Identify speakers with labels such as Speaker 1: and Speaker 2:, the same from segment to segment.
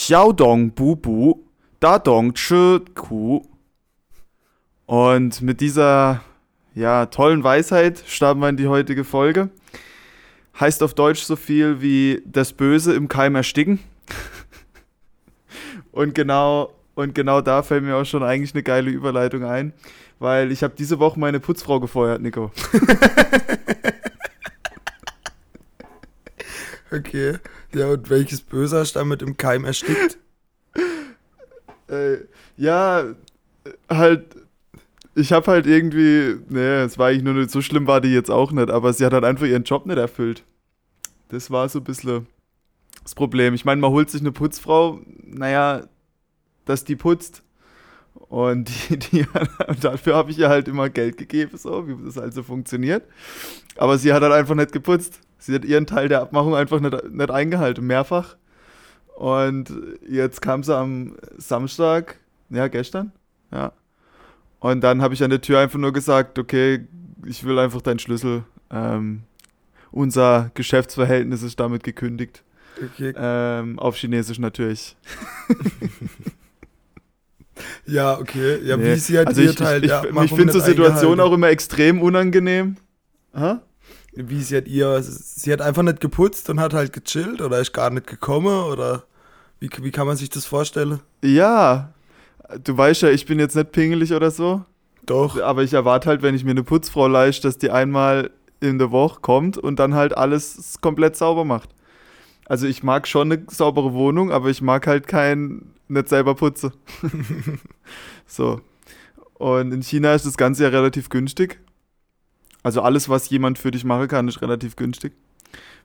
Speaker 1: Xiaodong Bubu, Dadong Chi Ku. Und mit dieser ja, tollen Weisheit starten wir in die heutige Folge. Heißt auf Deutsch so viel wie das Böse im Keim ersticken. und genau und genau da fällt mir auch schon eigentlich eine geile Überleitung ein, weil ich habe diese Woche meine Putzfrau gefeuert, Nico.
Speaker 2: okay. Ja, und welches Böse hast du damit im Keim erstickt?
Speaker 1: äh, ja, halt ich habe halt irgendwie, nee, es war eigentlich nur nicht so schlimm, war die jetzt auch nicht, aber sie hat halt einfach ihren Job nicht erfüllt. Das war so ein bisschen das Problem. Ich meine, man holt sich eine Putzfrau, naja, dass die putzt. Und die, die, dafür habe ich ihr halt immer Geld gegeben, so wie das also funktioniert. Aber sie hat halt einfach nicht geputzt. Sie hat ihren Teil der Abmachung einfach nicht, nicht eingehalten, mehrfach. Und jetzt kam sie am Samstag, ja, gestern, ja. Und dann habe ich an der Tür einfach nur gesagt, okay, ich will einfach deinen Schlüssel. Ähm, unser Geschäftsverhältnis ist damit gekündigt. Okay. Ähm, auf Chinesisch natürlich.
Speaker 2: Ja, okay. Ja, nee. wie sie halt
Speaker 1: also ihr ich, Teil ich, ich, ich finde so Situationen auch immer extrem unangenehm.
Speaker 2: Aha. Wie sie hat ihr, sie hat einfach nicht geputzt und hat halt gechillt oder ist gar nicht gekommen oder wie, wie kann man sich das vorstellen?
Speaker 1: Ja, du weißt ja, ich bin jetzt nicht pingelig oder so.
Speaker 2: Doch.
Speaker 1: Aber ich erwarte halt, wenn ich mir eine Putzfrau leiste, dass die einmal in der Woche kommt und dann halt alles komplett sauber macht. Also ich mag schon eine saubere Wohnung, aber ich mag halt kein nicht selber putze. so. Und in China ist das Ganze ja relativ günstig. Also alles, was jemand für dich machen kann, ist relativ günstig.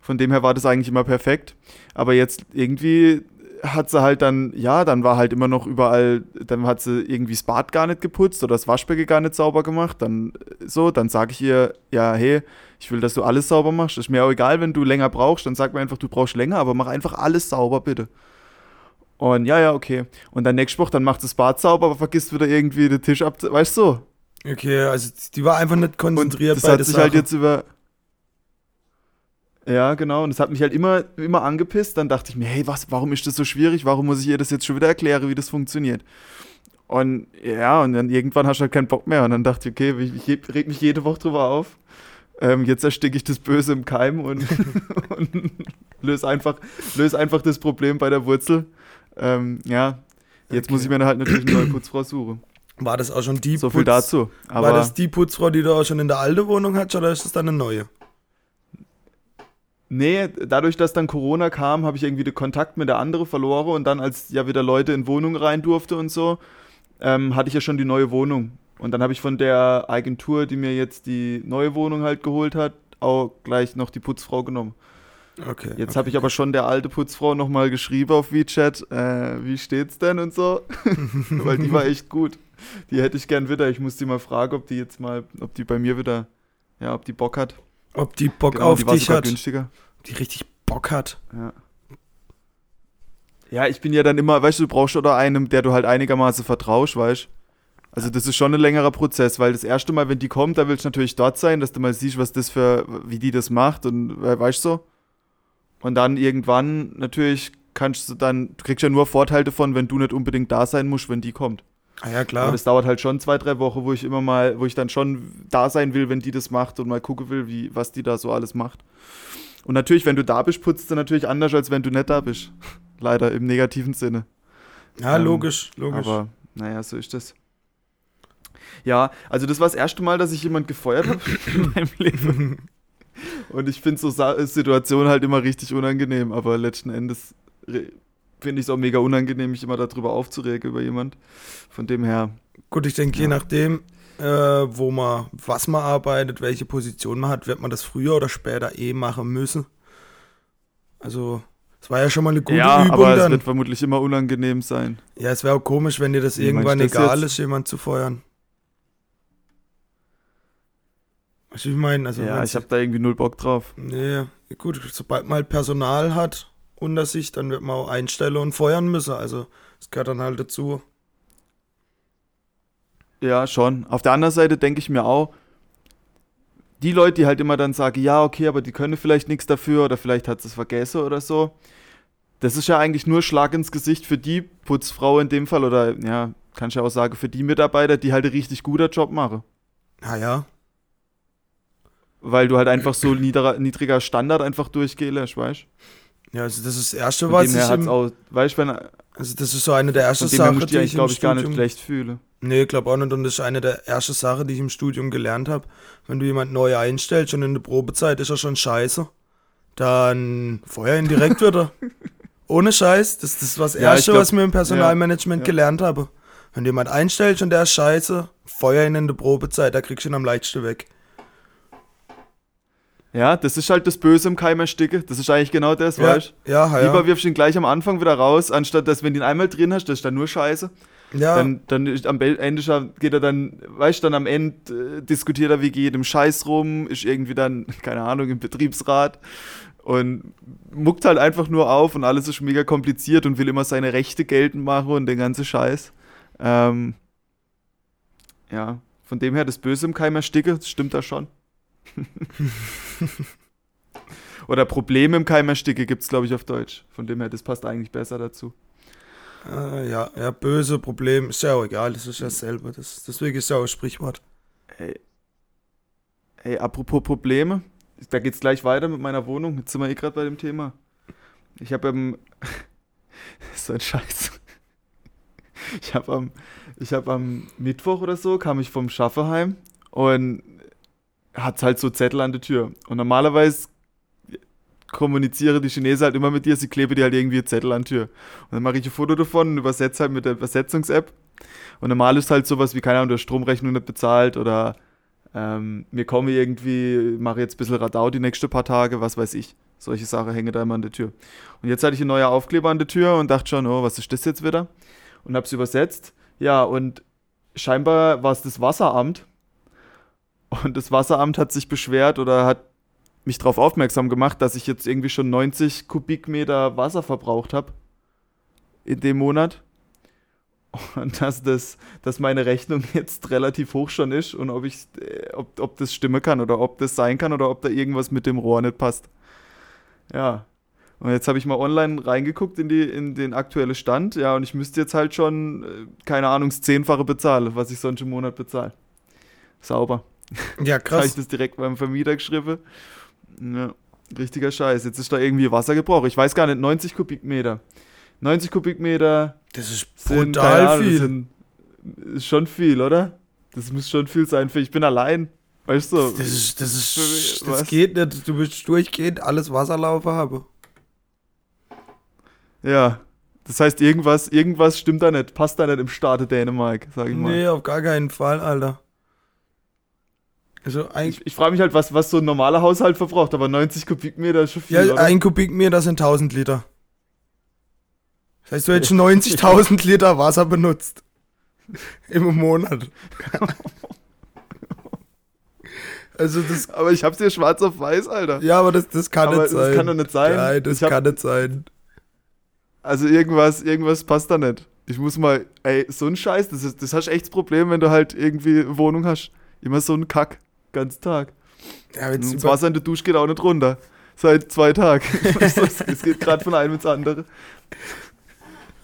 Speaker 1: Von dem her war das eigentlich immer perfekt. Aber jetzt irgendwie hat sie halt dann, ja, dann war halt immer noch überall, dann hat sie irgendwie das Bad gar nicht geputzt oder das Waschbecken gar nicht sauber gemacht. Dann so, dann sage ich ihr, ja, hey, ich will, dass du alles sauber machst. Ist mir auch egal, wenn du länger brauchst, dann sag mir einfach, du brauchst länger, aber mach einfach alles sauber, bitte. Und ja, ja, okay. Und dann nächste Woche, dann macht das Bad sauber, aber vergisst wieder irgendwie den Tisch ab, weißt du?
Speaker 2: Okay, also die war einfach nicht konzentriert
Speaker 1: und das hat sich halt Sache. halt jetzt über. Ja, genau. Und das hat mich halt immer, immer angepisst. Dann dachte ich mir, hey, was, warum ist das so schwierig? Warum muss ich ihr das jetzt schon wieder erklären, wie das funktioniert? Und ja, und dann irgendwann hast du halt keinen Bock mehr. Und dann dachte ich, okay, ich, ich reg mich jede Woche drüber auf. Ähm, jetzt ersticke ich das Böse im Keim und, und löse einfach, löse einfach das Problem bei der Wurzel. Ähm, ja, jetzt okay. muss ich mir halt natürlich eine neue Putzfrau suchen.
Speaker 2: War das auch schon die
Speaker 1: So viel Putz dazu.
Speaker 2: war das die Putzfrau, die du auch schon in der alten Wohnung hattest, oder ist das dann eine neue?
Speaker 1: Nee, dadurch, dass dann Corona kam, habe ich irgendwie den Kontakt mit der anderen verloren und dann, als ja wieder Leute in Wohnungen rein durfte und so, ähm, hatte ich ja schon die neue Wohnung. Und dann habe ich von der Agentur, die mir jetzt die neue Wohnung halt geholt hat, auch gleich noch die Putzfrau genommen. Okay. Jetzt okay, habe ich aber schon der alte Putzfrau nochmal geschrieben auf WeChat, äh, wie steht's denn und so. Weil die war echt gut. Die hätte ich gern wieder. Ich muss die mal fragen, ob die jetzt mal, ob die bei mir wieder, ja, ob die Bock hat.
Speaker 2: Ob die Bock genau, auf die dich hat.
Speaker 1: Günstiger.
Speaker 2: Die richtig Bock hat.
Speaker 1: Ja. Ja, ich bin ja dann immer, weißt du, du brauchst oder einen, der du halt einigermaßen vertraust, weißt Also das ist schon ein längerer Prozess, weil das erste Mal, wenn die kommt, da willst du natürlich dort sein, dass du mal siehst, was das für, wie die das macht und weißt du so. Und dann irgendwann natürlich kannst du dann, du kriegst ja nur Vorteile davon, wenn du nicht unbedingt da sein musst, wenn die kommt.
Speaker 2: Ah ja, klar.
Speaker 1: Aber das dauert halt schon zwei, drei Wochen, wo ich immer mal, wo ich dann schon da sein will, wenn die das macht und mal gucken will, wie, was die da so alles macht. Und natürlich, wenn du da bist, putzt du natürlich anders, als wenn du nicht da bist. Leider im negativen Sinne.
Speaker 2: Ja, ähm, logisch, logisch.
Speaker 1: Aber naja, so ist das. Ja, also das war das erste Mal, dass ich jemand gefeuert habe in meinem Leben. Und ich finde so Situationen halt immer richtig unangenehm, aber letzten Endes finde ich es auch mega unangenehm, mich immer darüber aufzuregen über jemand. Von dem her.
Speaker 2: Gut, ich denke, ja. je nachdem, äh, wo man, was man arbeitet, welche Position man hat, wird man das früher oder später eh machen müssen. Also, es war ja schon mal eine gute ja, Übung.
Speaker 1: Aber
Speaker 2: dann.
Speaker 1: es wird vermutlich immer unangenehm sein.
Speaker 2: Ja, es wäre auch komisch, wenn dir das Wie irgendwann egal jetzt? ist, jemand zu feuern. Was ich meine, also.
Speaker 1: Ja, ich habe da irgendwie null Bock drauf.
Speaker 2: Nee, gut, sobald man halt Personal hat unter sich, dann wird man auch einstellen und feuern müssen. Also, das gehört dann halt dazu.
Speaker 1: Ja, schon. Auf der anderen Seite denke ich mir auch, die Leute, die halt immer dann sagen, ja, okay, aber die können vielleicht nichts dafür oder vielleicht hat es vergessen oder so. das ist ja eigentlich nur Schlag ins Gesicht für die Putzfrau in dem Fall oder ja, kann ich ja auch sagen, für die Mitarbeiter, die halt einen richtig guter Job machen.
Speaker 2: Ah ja.
Speaker 1: Weil du halt einfach so niedriger, niedriger Standard einfach durchgehen lässt, weißt
Speaker 2: Ja, also das ist das Erste, was ich im,
Speaker 1: auch, weißt wenn,
Speaker 2: Also das ist so eine der ersten Sachen, die ich im
Speaker 1: glaube ich, gar nicht
Speaker 2: Studium...
Speaker 1: schlecht fühlen.
Speaker 2: Nee, ich glaube auch nicht. Und das ist eine der ersten Sachen, die ich im Studium gelernt habe. Wenn du jemand neu einstellst und in der Probezeit ist er schon scheiße, dann feuer ihn direkt wieder. Ohne Scheiß. Das, das ist das
Speaker 1: Ja, ich
Speaker 2: Erste,
Speaker 1: glaub-
Speaker 2: was wir im Personalmanagement
Speaker 1: ja.
Speaker 2: gelernt haben. Wenn du jemand einstellst und der ist scheiße, feuer ihn in der Probezeit, da kriegst du ihn am leichtesten weg.
Speaker 1: Ja, das ist halt das Böse im Keim ersticke. Das ist eigentlich genau das,
Speaker 2: Ja,
Speaker 1: weißt
Speaker 2: ja, ja.
Speaker 1: Lieber wirfst du ihn gleich am Anfang wieder raus, anstatt dass, wenn du ihn einmal drin hast, das ist dann nur Scheiße.
Speaker 2: ja.
Speaker 1: Dann, dann ist am Ende geht er dann, weißt du, dann am Ende äh, diskutiert er wie jedem Scheiß rum, ist irgendwie dann, keine Ahnung, im Betriebsrat und muckt halt einfach nur auf und alles ist mega kompliziert und will immer seine Rechte geltend machen und den ganzen Scheiß. Ähm, ja, von dem her das Böse im Keim ersticke, das stimmt da schon. Oder Probleme im Keim ersticke gibt es, glaube ich, auf Deutsch. Von dem her, das passt eigentlich besser dazu.
Speaker 2: Äh, ja, ja, böse Problem. Ist ja auch egal, das ist ja dasselbe. Das, deswegen ist ja auch ein Sprichwort.
Speaker 1: Ey, ey apropos Probleme, da geht's gleich weiter mit meiner Wohnung. Jetzt sind wir eh gerade bei dem Thema. Ich habe am. so ein Scheiß. Ich habe am, ich hab am Mittwoch oder so, kam ich vom Schaffe heim und hat's halt so Zettel an der Tür. Und normalerweise kommuniziere die Chinesen halt immer mit dir, sie kleben dir halt irgendwie Zettel an die Tür. Und dann mache ich ein Foto davon und übersetze halt mit der Übersetzungs-App. Und normal ist halt sowas wie, keine Ahnung, der Stromrechnung nicht bezahlt oder ähm, mir komme irgendwie, mache jetzt ein bisschen Radau die nächsten paar Tage, was weiß ich. Solche Sachen hängen da immer an der Tür. Und jetzt hatte ich einen neuen Aufkleber an der Tür und dachte schon, oh, was ist das jetzt wieder? Und habe es übersetzt. Ja, und scheinbar war es das Wasseramt. Und das Wasseramt hat sich beschwert oder hat mich darauf aufmerksam gemacht, dass ich jetzt irgendwie schon 90 Kubikmeter Wasser verbraucht habe in dem Monat. Und dass, das, dass meine Rechnung jetzt relativ hoch schon ist und ob, ich, äh, ob, ob das stimmen kann oder ob das sein kann oder ob da irgendwas mit dem Rohr nicht passt. Ja. Und jetzt habe ich mal online reingeguckt in, die, in den aktuellen Stand. Ja, und ich müsste jetzt halt schon, äh, keine Ahnung, das Zehnfache bezahlen, was ich sonst im Monat bezahle. Sauber.
Speaker 2: Ja,
Speaker 1: Habe ich
Speaker 2: krass.
Speaker 1: das direkt beim Vermieter geschrieben. Ja, richtiger Scheiß. Jetzt ist da irgendwie Wassergebrauch. Ich weiß gar nicht, 90 Kubikmeter. 90 Kubikmeter
Speaker 2: Das ist
Speaker 1: sind,
Speaker 2: brutal
Speaker 1: Ahnung,
Speaker 2: viel.
Speaker 1: Sind, ist schon viel, oder? Das muss schon viel sein für ich bin allein. Weißt du?
Speaker 2: Das ist, das ist, das
Speaker 1: Was?
Speaker 2: geht nicht. Du willst durchgehend alles Wasserlaufen haben.
Speaker 1: Ja. Das heißt, irgendwas, irgendwas stimmt da nicht, passt da nicht im Staate Dänemark, sag ich mal.
Speaker 2: Nee, auf gar keinen Fall, Alter. Also
Speaker 1: Ich, ich frage mich halt, was, was so ein normaler Haushalt verbraucht, aber 90 Kubikmeter ist schon viel,
Speaker 2: ja,
Speaker 1: oder?
Speaker 2: ein Kubikmeter sind 1000 Liter. Das heißt, du hättest schon 90.000 Liter Wasser benutzt. Im Monat. also das,
Speaker 1: aber ich hab's hier schwarz auf weiß, Alter.
Speaker 2: ja, aber das, das kann
Speaker 1: Aber
Speaker 2: nicht
Speaker 1: das
Speaker 2: sein.
Speaker 1: kann doch nicht sein.
Speaker 2: Nein, das
Speaker 1: hab-
Speaker 2: kann nicht sein.
Speaker 1: Also irgendwas, irgendwas passt da nicht. Ich muss mal, ey, so ein Scheiß, das, ist, das hast echt das Problem, wenn du halt irgendwie eine Wohnung hast. Immer so ein Kack, ganz Tag.
Speaker 2: Ja,
Speaker 1: Und das
Speaker 2: über-
Speaker 1: Wasser in der Dusche geht auch nicht runter. Seit zwei Tagen. Es geht gerade von einem ins andere.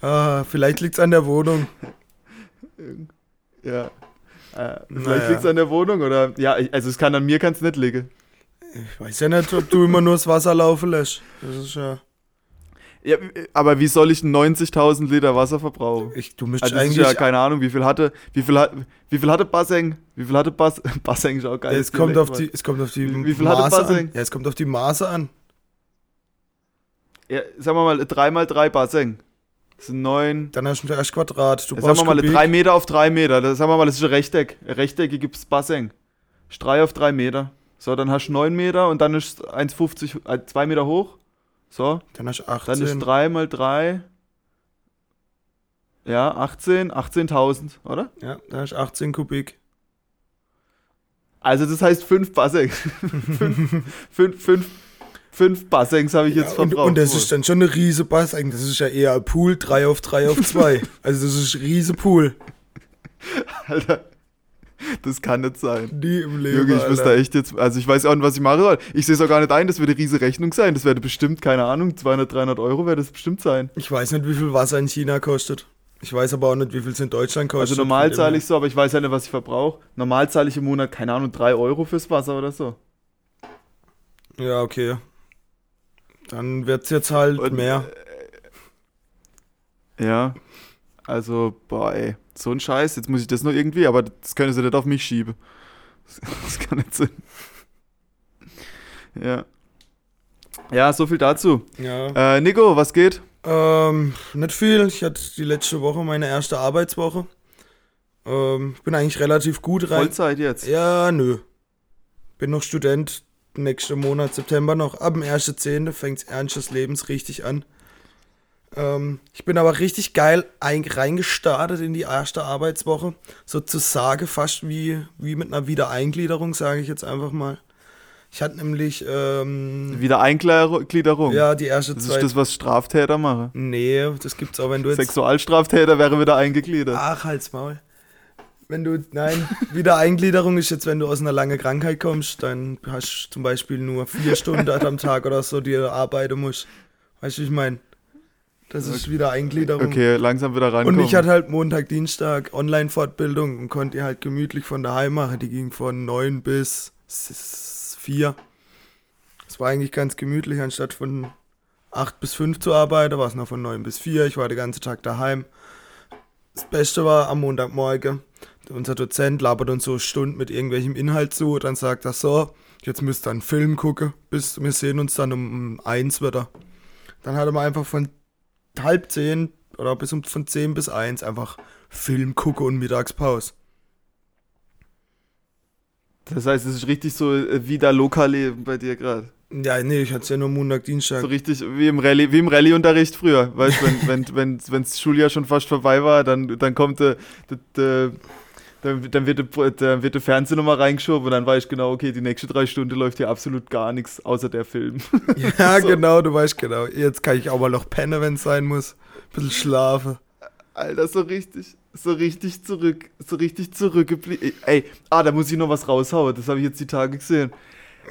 Speaker 2: ah, vielleicht liegt es an der Wohnung.
Speaker 1: Ja. Äh, vielleicht
Speaker 2: Naja.
Speaker 1: liegt's an der Wohnung oder. Ja, also es kann an mir kann es nicht liegen.
Speaker 2: Ich weiß ja nicht, ob du immer nur das Wasser laufen lässt. Das ist ja.
Speaker 1: Ja, aber wie soll ich 90.000 Liter Wasser verbrauchen?
Speaker 2: Ich, du müsstest
Speaker 1: Also
Speaker 2: eigentlich.
Speaker 1: ja keine Ahnung, wie viel hatte, wie viel hat, wie viel hatte Basseng? Wie viel hatte Bass, Basseng ist auch geil.
Speaker 2: es, kommt auf die, es kommt auf die
Speaker 1: Wie- wie viel hatte
Speaker 2: Maße an.
Speaker 1: Basseng?
Speaker 2: Ja, es kommt auf die Maße an.
Speaker 1: Ja, sagen wir mal 3x3 Basseng. Das sind 9.
Speaker 2: Dann hast du erst Quadrat. Du
Speaker 1: Sagen wir mal
Speaker 2: Kubik.
Speaker 1: 3 Meter auf 3 Meter. Das, sagen wir mal, das ist ein Rechteck. Ein rechteckiges Basseng. Ist 3 auf 3 Meter. So, dann hast du 9 Meter und dann ist 1,50, äh, 2 Meter hoch. So,
Speaker 2: Dann hast du 18.
Speaker 1: dann ist 3 mal 3. Ja, 18, 18.000, oder?
Speaker 2: ja, dann hast du 18 Kubik.
Speaker 1: Also das heißt 5 Basseng. 5 fünf, fünf Bassengs habe ich jetzt
Speaker 2: Ja, und,
Speaker 1: verbraucht.
Speaker 2: und das
Speaker 1: wohl.
Speaker 2: ist dann schon eine riese Basseng. Das ist ja eher ein Pool 3 auf 3 auf 2. also das ist ein riese Pool.
Speaker 1: Alter. Das kann nicht sein.
Speaker 2: Nie im Leben.
Speaker 1: Junge, ich wüsste echt jetzt, also ich weiß auch nicht, was ich machen soll. Ich sehe es auch gar nicht ein, das würde eine riesige Rechnung sein. Das werde bestimmt, keine Ahnung, 200, 300 Euro werde das bestimmt sein.
Speaker 2: Ich weiß nicht, wie viel Wasser in China kostet. Ich weiß aber auch nicht, wie viel es in Deutschland kostet.
Speaker 1: Also normal zahle ich so, aber ich weiß ja nicht, was ich verbrauche. Normal zahle ich im Monat, keine Ahnung, 3 Euro fürs Wasser oder so.
Speaker 2: Ja, okay. Dann wird's jetzt halt
Speaker 1: Und,
Speaker 2: mehr.
Speaker 1: Ja, also, boah, ey, so ein Scheiß, jetzt muss ich das noch irgendwie, aber das können sie nicht auf mich schieben. Das, das kann nicht sein. Ja. Ja, so viel dazu.
Speaker 2: Ja.
Speaker 1: Äh, Nico, was geht?
Speaker 2: Ähm, nicht viel. Ich hatte die letzte Woche meine erste Arbeitswoche. Ähm, bin eigentlich relativ gut rein.
Speaker 1: Vollzeit jetzt.
Speaker 2: Ja, nö. Bin noch Student. Nächsten Monat, September noch. Ab dem 1.10. fängt's ernst des Lebens richtig an. Ähm, ich bin aber richtig geil ein reingestartet in die erste Arbeitswoche. Sozusagen fast wie, wie mit einer Wiedereingliederung, sage ich jetzt einfach mal. Ich hatte nämlich, ähm,
Speaker 1: Wieder Eingliederung.
Speaker 2: ja, die erste
Speaker 1: Das ist das, was Straftäter machen.
Speaker 2: nee, das gibt's auch, wenn du jetzt.
Speaker 1: Sexualstraftäter wäre wieder eingegliedert.
Speaker 2: Ach, halt's Maul. Wenn du, nein, Wiedereingliederung ist jetzt, wenn du aus einer langen Krankheit kommst, dann hast du zum Beispiel nur vier Stunden am Tag oder so, die du arbeiten musst. Weißt du, wie ich meine? Das ist Wiedereingliederung.
Speaker 1: Okay, langsam wieder
Speaker 2: Und
Speaker 1: reinkommen.
Speaker 2: ich hatte halt Montag, Dienstag Online-Fortbildung und konnte die halt gemütlich von daheim machen. Die ging von 9 bis 4. Es war eigentlich ganz gemütlich, anstatt von 8 bis 5 zu arbeiten, war es noch von 9 bis 4. Ich war den ganzen Tag daheim. Das Beste war am Montagmorgen, unser Dozent labert uns so Stunden mit irgendwelchem Inhalt zu, dann sagt er so, jetzt müsst ihr einen Film gucken, bis wir sehen uns dann um, um 1 wieder. Dann hat er mal einfach von halb 10 oder bis um von 10 bis 1 einfach Film gucken und Mittagspause.
Speaker 1: das heißt, es ist richtig so äh, wie da Lokalleben bei dir gerade.
Speaker 2: Ja, nee, ich hatte es ja nur Montag, Dienstag.
Speaker 1: So richtig wie im Rallye, wie im Rallye-Unterricht früher. Weißt du, wenn, wenn, wenn, wenn das Schuljahr schon fast vorbei war, dann, dann kommt der, der, der dann, dann, wird der, dann wird der Fernseher nochmal reingeschoben und dann weiß ich genau, okay, die nächste drei Stunden läuft hier absolut gar nichts, außer der Film.
Speaker 2: Ja,
Speaker 1: So.
Speaker 2: genau, du weißt genau. Jetzt kann ich auch mal noch pennen, wenn es sein muss. Bisschen schlafen.
Speaker 1: Alter, so richtig, so richtig zurück, so richtig zurückgeblieben. Ey, ah, da muss ich noch was raushauen, das habe ich jetzt die Tage gesehen.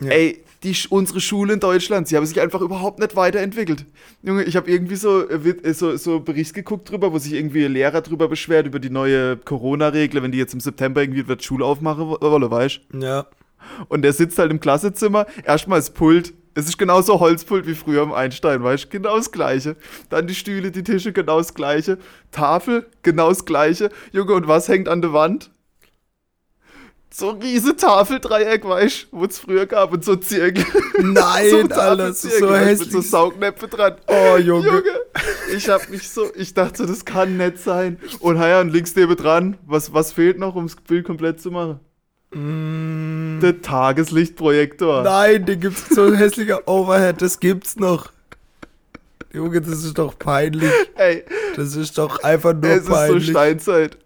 Speaker 2: Ja.
Speaker 1: Ey, die, unsere Schule in Deutschland, sie haben sich einfach überhaupt nicht weiterentwickelt. Junge, ich habe irgendwie so, äh, äh, so, so Bericht geguckt drüber, wo sich irgendwie ein Lehrer drüber beschwert, über die neue Corona-Regel, wenn die jetzt im September irgendwie wird Schule aufmachen wo- wolle, weißt
Speaker 2: Ja.
Speaker 1: Und der sitzt halt im Klassenzimmer, erstmal das Pult. Es ist genauso Holzpult wie früher im Einstein, weißt du? Genau das Gleiche. Dann die Stühle, die Tische, genau das Gleiche. Tafel, genau das Gleiche. Junge, und was hängt an der Wand? So ein riese Tafeldreieck, weißt du, wo es früher gab und so Zirkel.
Speaker 2: Nein,
Speaker 1: so
Speaker 2: das
Speaker 1: Tafelzirkel,
Speaker 2: so hässlich.
Speaker 1: Mit so Saugnäpfe dran.
Speaker 2: Oh, Junge.
Speaker 1: Junge, ich hab mich so, ich dachte, das kann nett sein. Und ja, und links neben dran, was, was fehlt noch, um das Bild komplett zu machen?
Speaker 2: Mm,
Speaker 1: Der Tageslichtprojektor.
Speaker 2: nein, den gibt's so ein hässlicher Overhead, das gibt's noch. Junge, das ist doch peinlich.
Speaker 1: Ey,
Speaker 2: Das ist doch einfach nur
Speaker 1: es ist so
Speaker 2: peinlich.
Speaker 1: Steinzeit.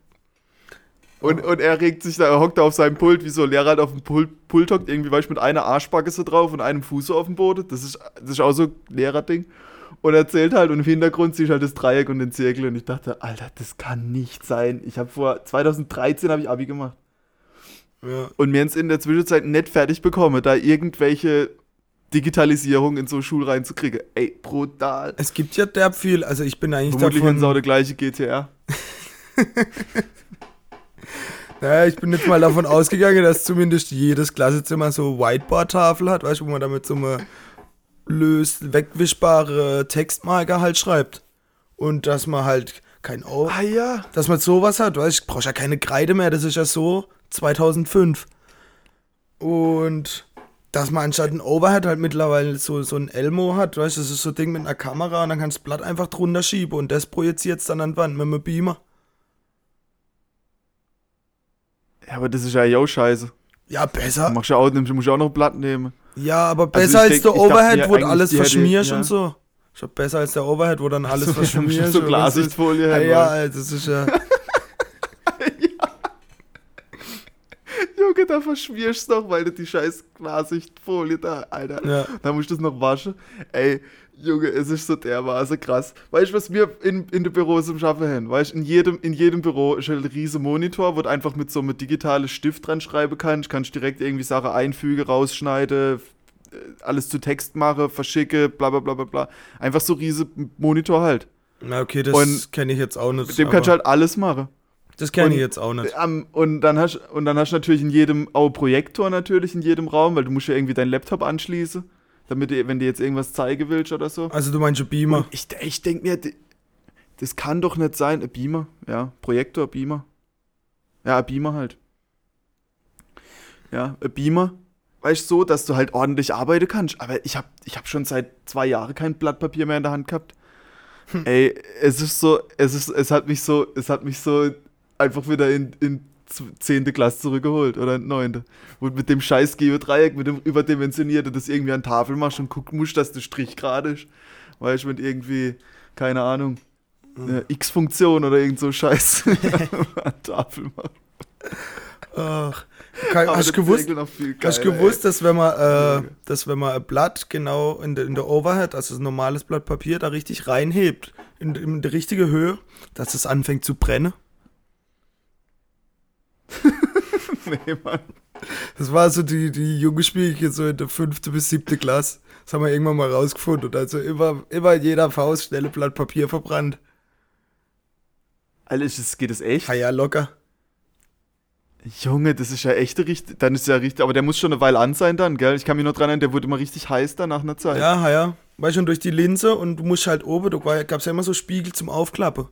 Speaker 1: Und, und er regt sich da, er hockt da auf seinem Pult, wie so ein Lehrer halt auf dem Pult, Pult hockt, irgendwie, weißt du, mit einer Arschbacke so drauf und einem Fuß so auf dem Boden. Das ist, das ist auch so ein Lehrerding. Und er erzählt halt und im Hintergrund siehst du halt das Dreieck und den Zirkel und ich dachte, Alter, das kann nicht sein. Ich habe vor 2013 habe ich Abi gemacht
Speaker 2: ja.
Speaker 1: und mir in der Zwischenzeit nicht fertig bekomme, da irgendwelche Digitalisierung in so Schul reinzukriegen. Ey, brutal.
Speaker 2: Es gibt ja derb viel, also ich bin eigentlich
Speaker 1: Vermutlich
Speaker 2: davon...
Speaker 1: der gleiche GTR.
Speaker 2: Naja, ich bin jetzt mal davon ausgegangen, dass zumindest jedes Klassenzimmer so Whiteboard-Tafel hat, weißt du, wo man damit so eine löst, wegwischbare Textmarker halt schreibt. Und dass man halt kein O,
Speaker 1: Ah ja.
Speaker 2: dass man sowas hat, weißt du, ich brauche ja keine Kreide mehr, das ist ja so 2005. Und dass man anstatt ein Overhead halt mittlerweile so, so ein Elmo hat, weißt du, das ist so ein Ding mit einer Kamera und dann kannst du das Blatt einfach drunter schieben und das projiziert dann an die Wand mit einem Beamer.
Speaker 1: Ja, aber das ist ja auch scheiße.
Speaker 2: Ja, besser.
Speaker 1: Du machst ja auch, musst auch noch ein Blatt nehmen.
Speaker 2: Ja, aber
Speaker 1: Also
Speaker 2: besser
Speaker 1: ich
Speaker 2: als
Speaker 1: denk-
Speaker 2: der
Speaker 1: dachte
Speaker 2: Overhead,
Speaker 1: mir
Speaker 2: wo du alles verschmierst
Speaker 1: ja.
Speaker 2: und so. Ich hab besser als der Overhead, wo dann alles
Speaker 1: So,
Speaker 2: verschmierst.
Speaker 1: so
Speaker 2: und
Speaker 1: Klarsichtfolie
Speaker 2: Ja,
Speaker 1: her,
Speaker 2: ja, das ist ja.
Speaker 1: Junge, da verschmierst du noch, weil du die scheiß Klarsichtfolie da, Alter.
Speaker 2: Ja.
Speaker 1: Da musst du das noch waschen. Ey, Junge, es ist so dermaßen krass. Weißt du, was wir in, in den Büros im Schaffen haben? Weißt du, in jedem, in jedem Büro ist halt ein riesen Monitor, wo du einfach mit so einem digitalen Stift dran schreiben kannst. Kannst direkt irgendwie Sachen einfügen, rausschneiden, äh, alles zu Text machen, verschicke, bla bla bla bla bla. Einfach so riesen Monitor halt.
Speaker 2: Na, okay, das kenne ich jetzt auch nicht.
Speaker 1: Mit dem kannst du halt alles machen.
Speaker 2: Das kenne ich jetzt auch nicht.
Speaker 1: Ähm, und dann hast und dann hast du natürlich in jedem auch Projektor natürlich in jedem Raum, weil du musst ja irgendwie deinen Laptop anschließen, damit du, wenn du jetzt irgendwas zeigen willst oder so.
Speaker 2: Also du meinst ein Beamer?
Speaker 1: Und ich, ich denke mir, das kann doch nicht sein. Ein Beamer, ja. Projektor, Beamer. Ja, ein Beamer halt. Ja, ein Beamer. Weißt du, so, dass du halt ordentlich arbeiten kannst. Aber ich habe ich hab schon seit zwei Jahren kein Blatt Papier mehr in der Hand gehabt. Ey, es ist so, es ist, es hat mich so, es hat mich so einfach wieder in, in z- zehnte Klasse zurückgeholt oder in neunte. Wo du mit dem scheiß Geodreieck, mit dem überdimensionierten, das irgendwie an Tafel machst und gucken musst, dass der Strich gerade ist. Weißt du, mit irgendwie, keine Ahnung, eine X-Funktion oder irgend so Scheiß an Tafel machst.
Speaker 2: Ach,
Speaker 1: Aber
Speaker 2: hast gewusst, hast gewusst, dass wenn man, äh, dass wenn man ein Blatt genau in der, in der Overhead, also ein normales Blatt Papier, da richtig reinhebt, in, in die richtige Höhe, dass es anfängt zu brennen?
Speaker 1: nee, Mann.
Speaker 2: Das war so die, die junge Spielchen so in der fünfte bis siebte Klasse. Das haben wir irgendwann mal rausgefunden. Und also immer, immer jeder Faust schnelle Blatt Papier verbrannt.
Speaker 1: Das, geht das echt?
Speaker 2: Ja, ja, locker.
Speaker 1: Junge, das ist ja echt richtig. Dann ist ja richtig, aber der muss schon eine Weile an sein dann, gell? Ich kann mich noch dran erinnern, der wurde immer richtig heiß dann nach einer Zeit.
Speaker 2: Ja, ja, ja. Weißt schon durch die Linse und du musst halt oben, da gab es ja immer so Spiegel zum Aufklappen.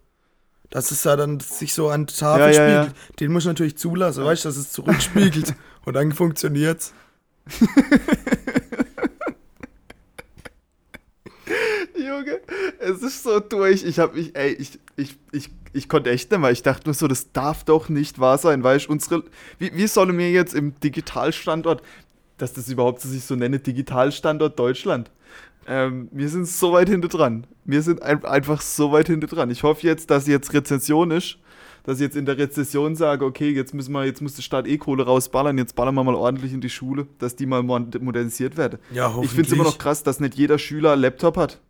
Speaker 2: Dass es da dann sich so an Tafel
Speaker 1: Ja, ja, ja.
Speaker 2: spiegelt. Den musst du natürlich zulassen, weißt du, dass es zurückspiegelt. und dann funktioniert's.
Speaker 1: Junge, es ist so durch. Ich hab mich, ey, ich, ich, ich, ich konnte echt nicht mehr. Ich dachte nur so, das darf doch nicht wahr sein, weißt du, unsere, wie, wie soll mir jetzt im Digitalstandort, dass das überhaupt sich so nenne, Digitalstandort Deutschland, ähm, wir sind so weit hinter dran. Wir sind ein, einfach so weit hinter dran. Ich hoffe jetzt, dass jetzt Rezession ist, dass ich jetzt in der Rezession sage, okay, jetzt müssen wir, jetzt muss der Staat eh Kohle rausballern, jetzt ballern wir mal ordentlich in die Schule, dass die mal modernisiert werden.
Speaker 2: Ja,
Speaker 1: Ich finde es immer noch krass, dass nicht jeder Schüler einen Laptop hat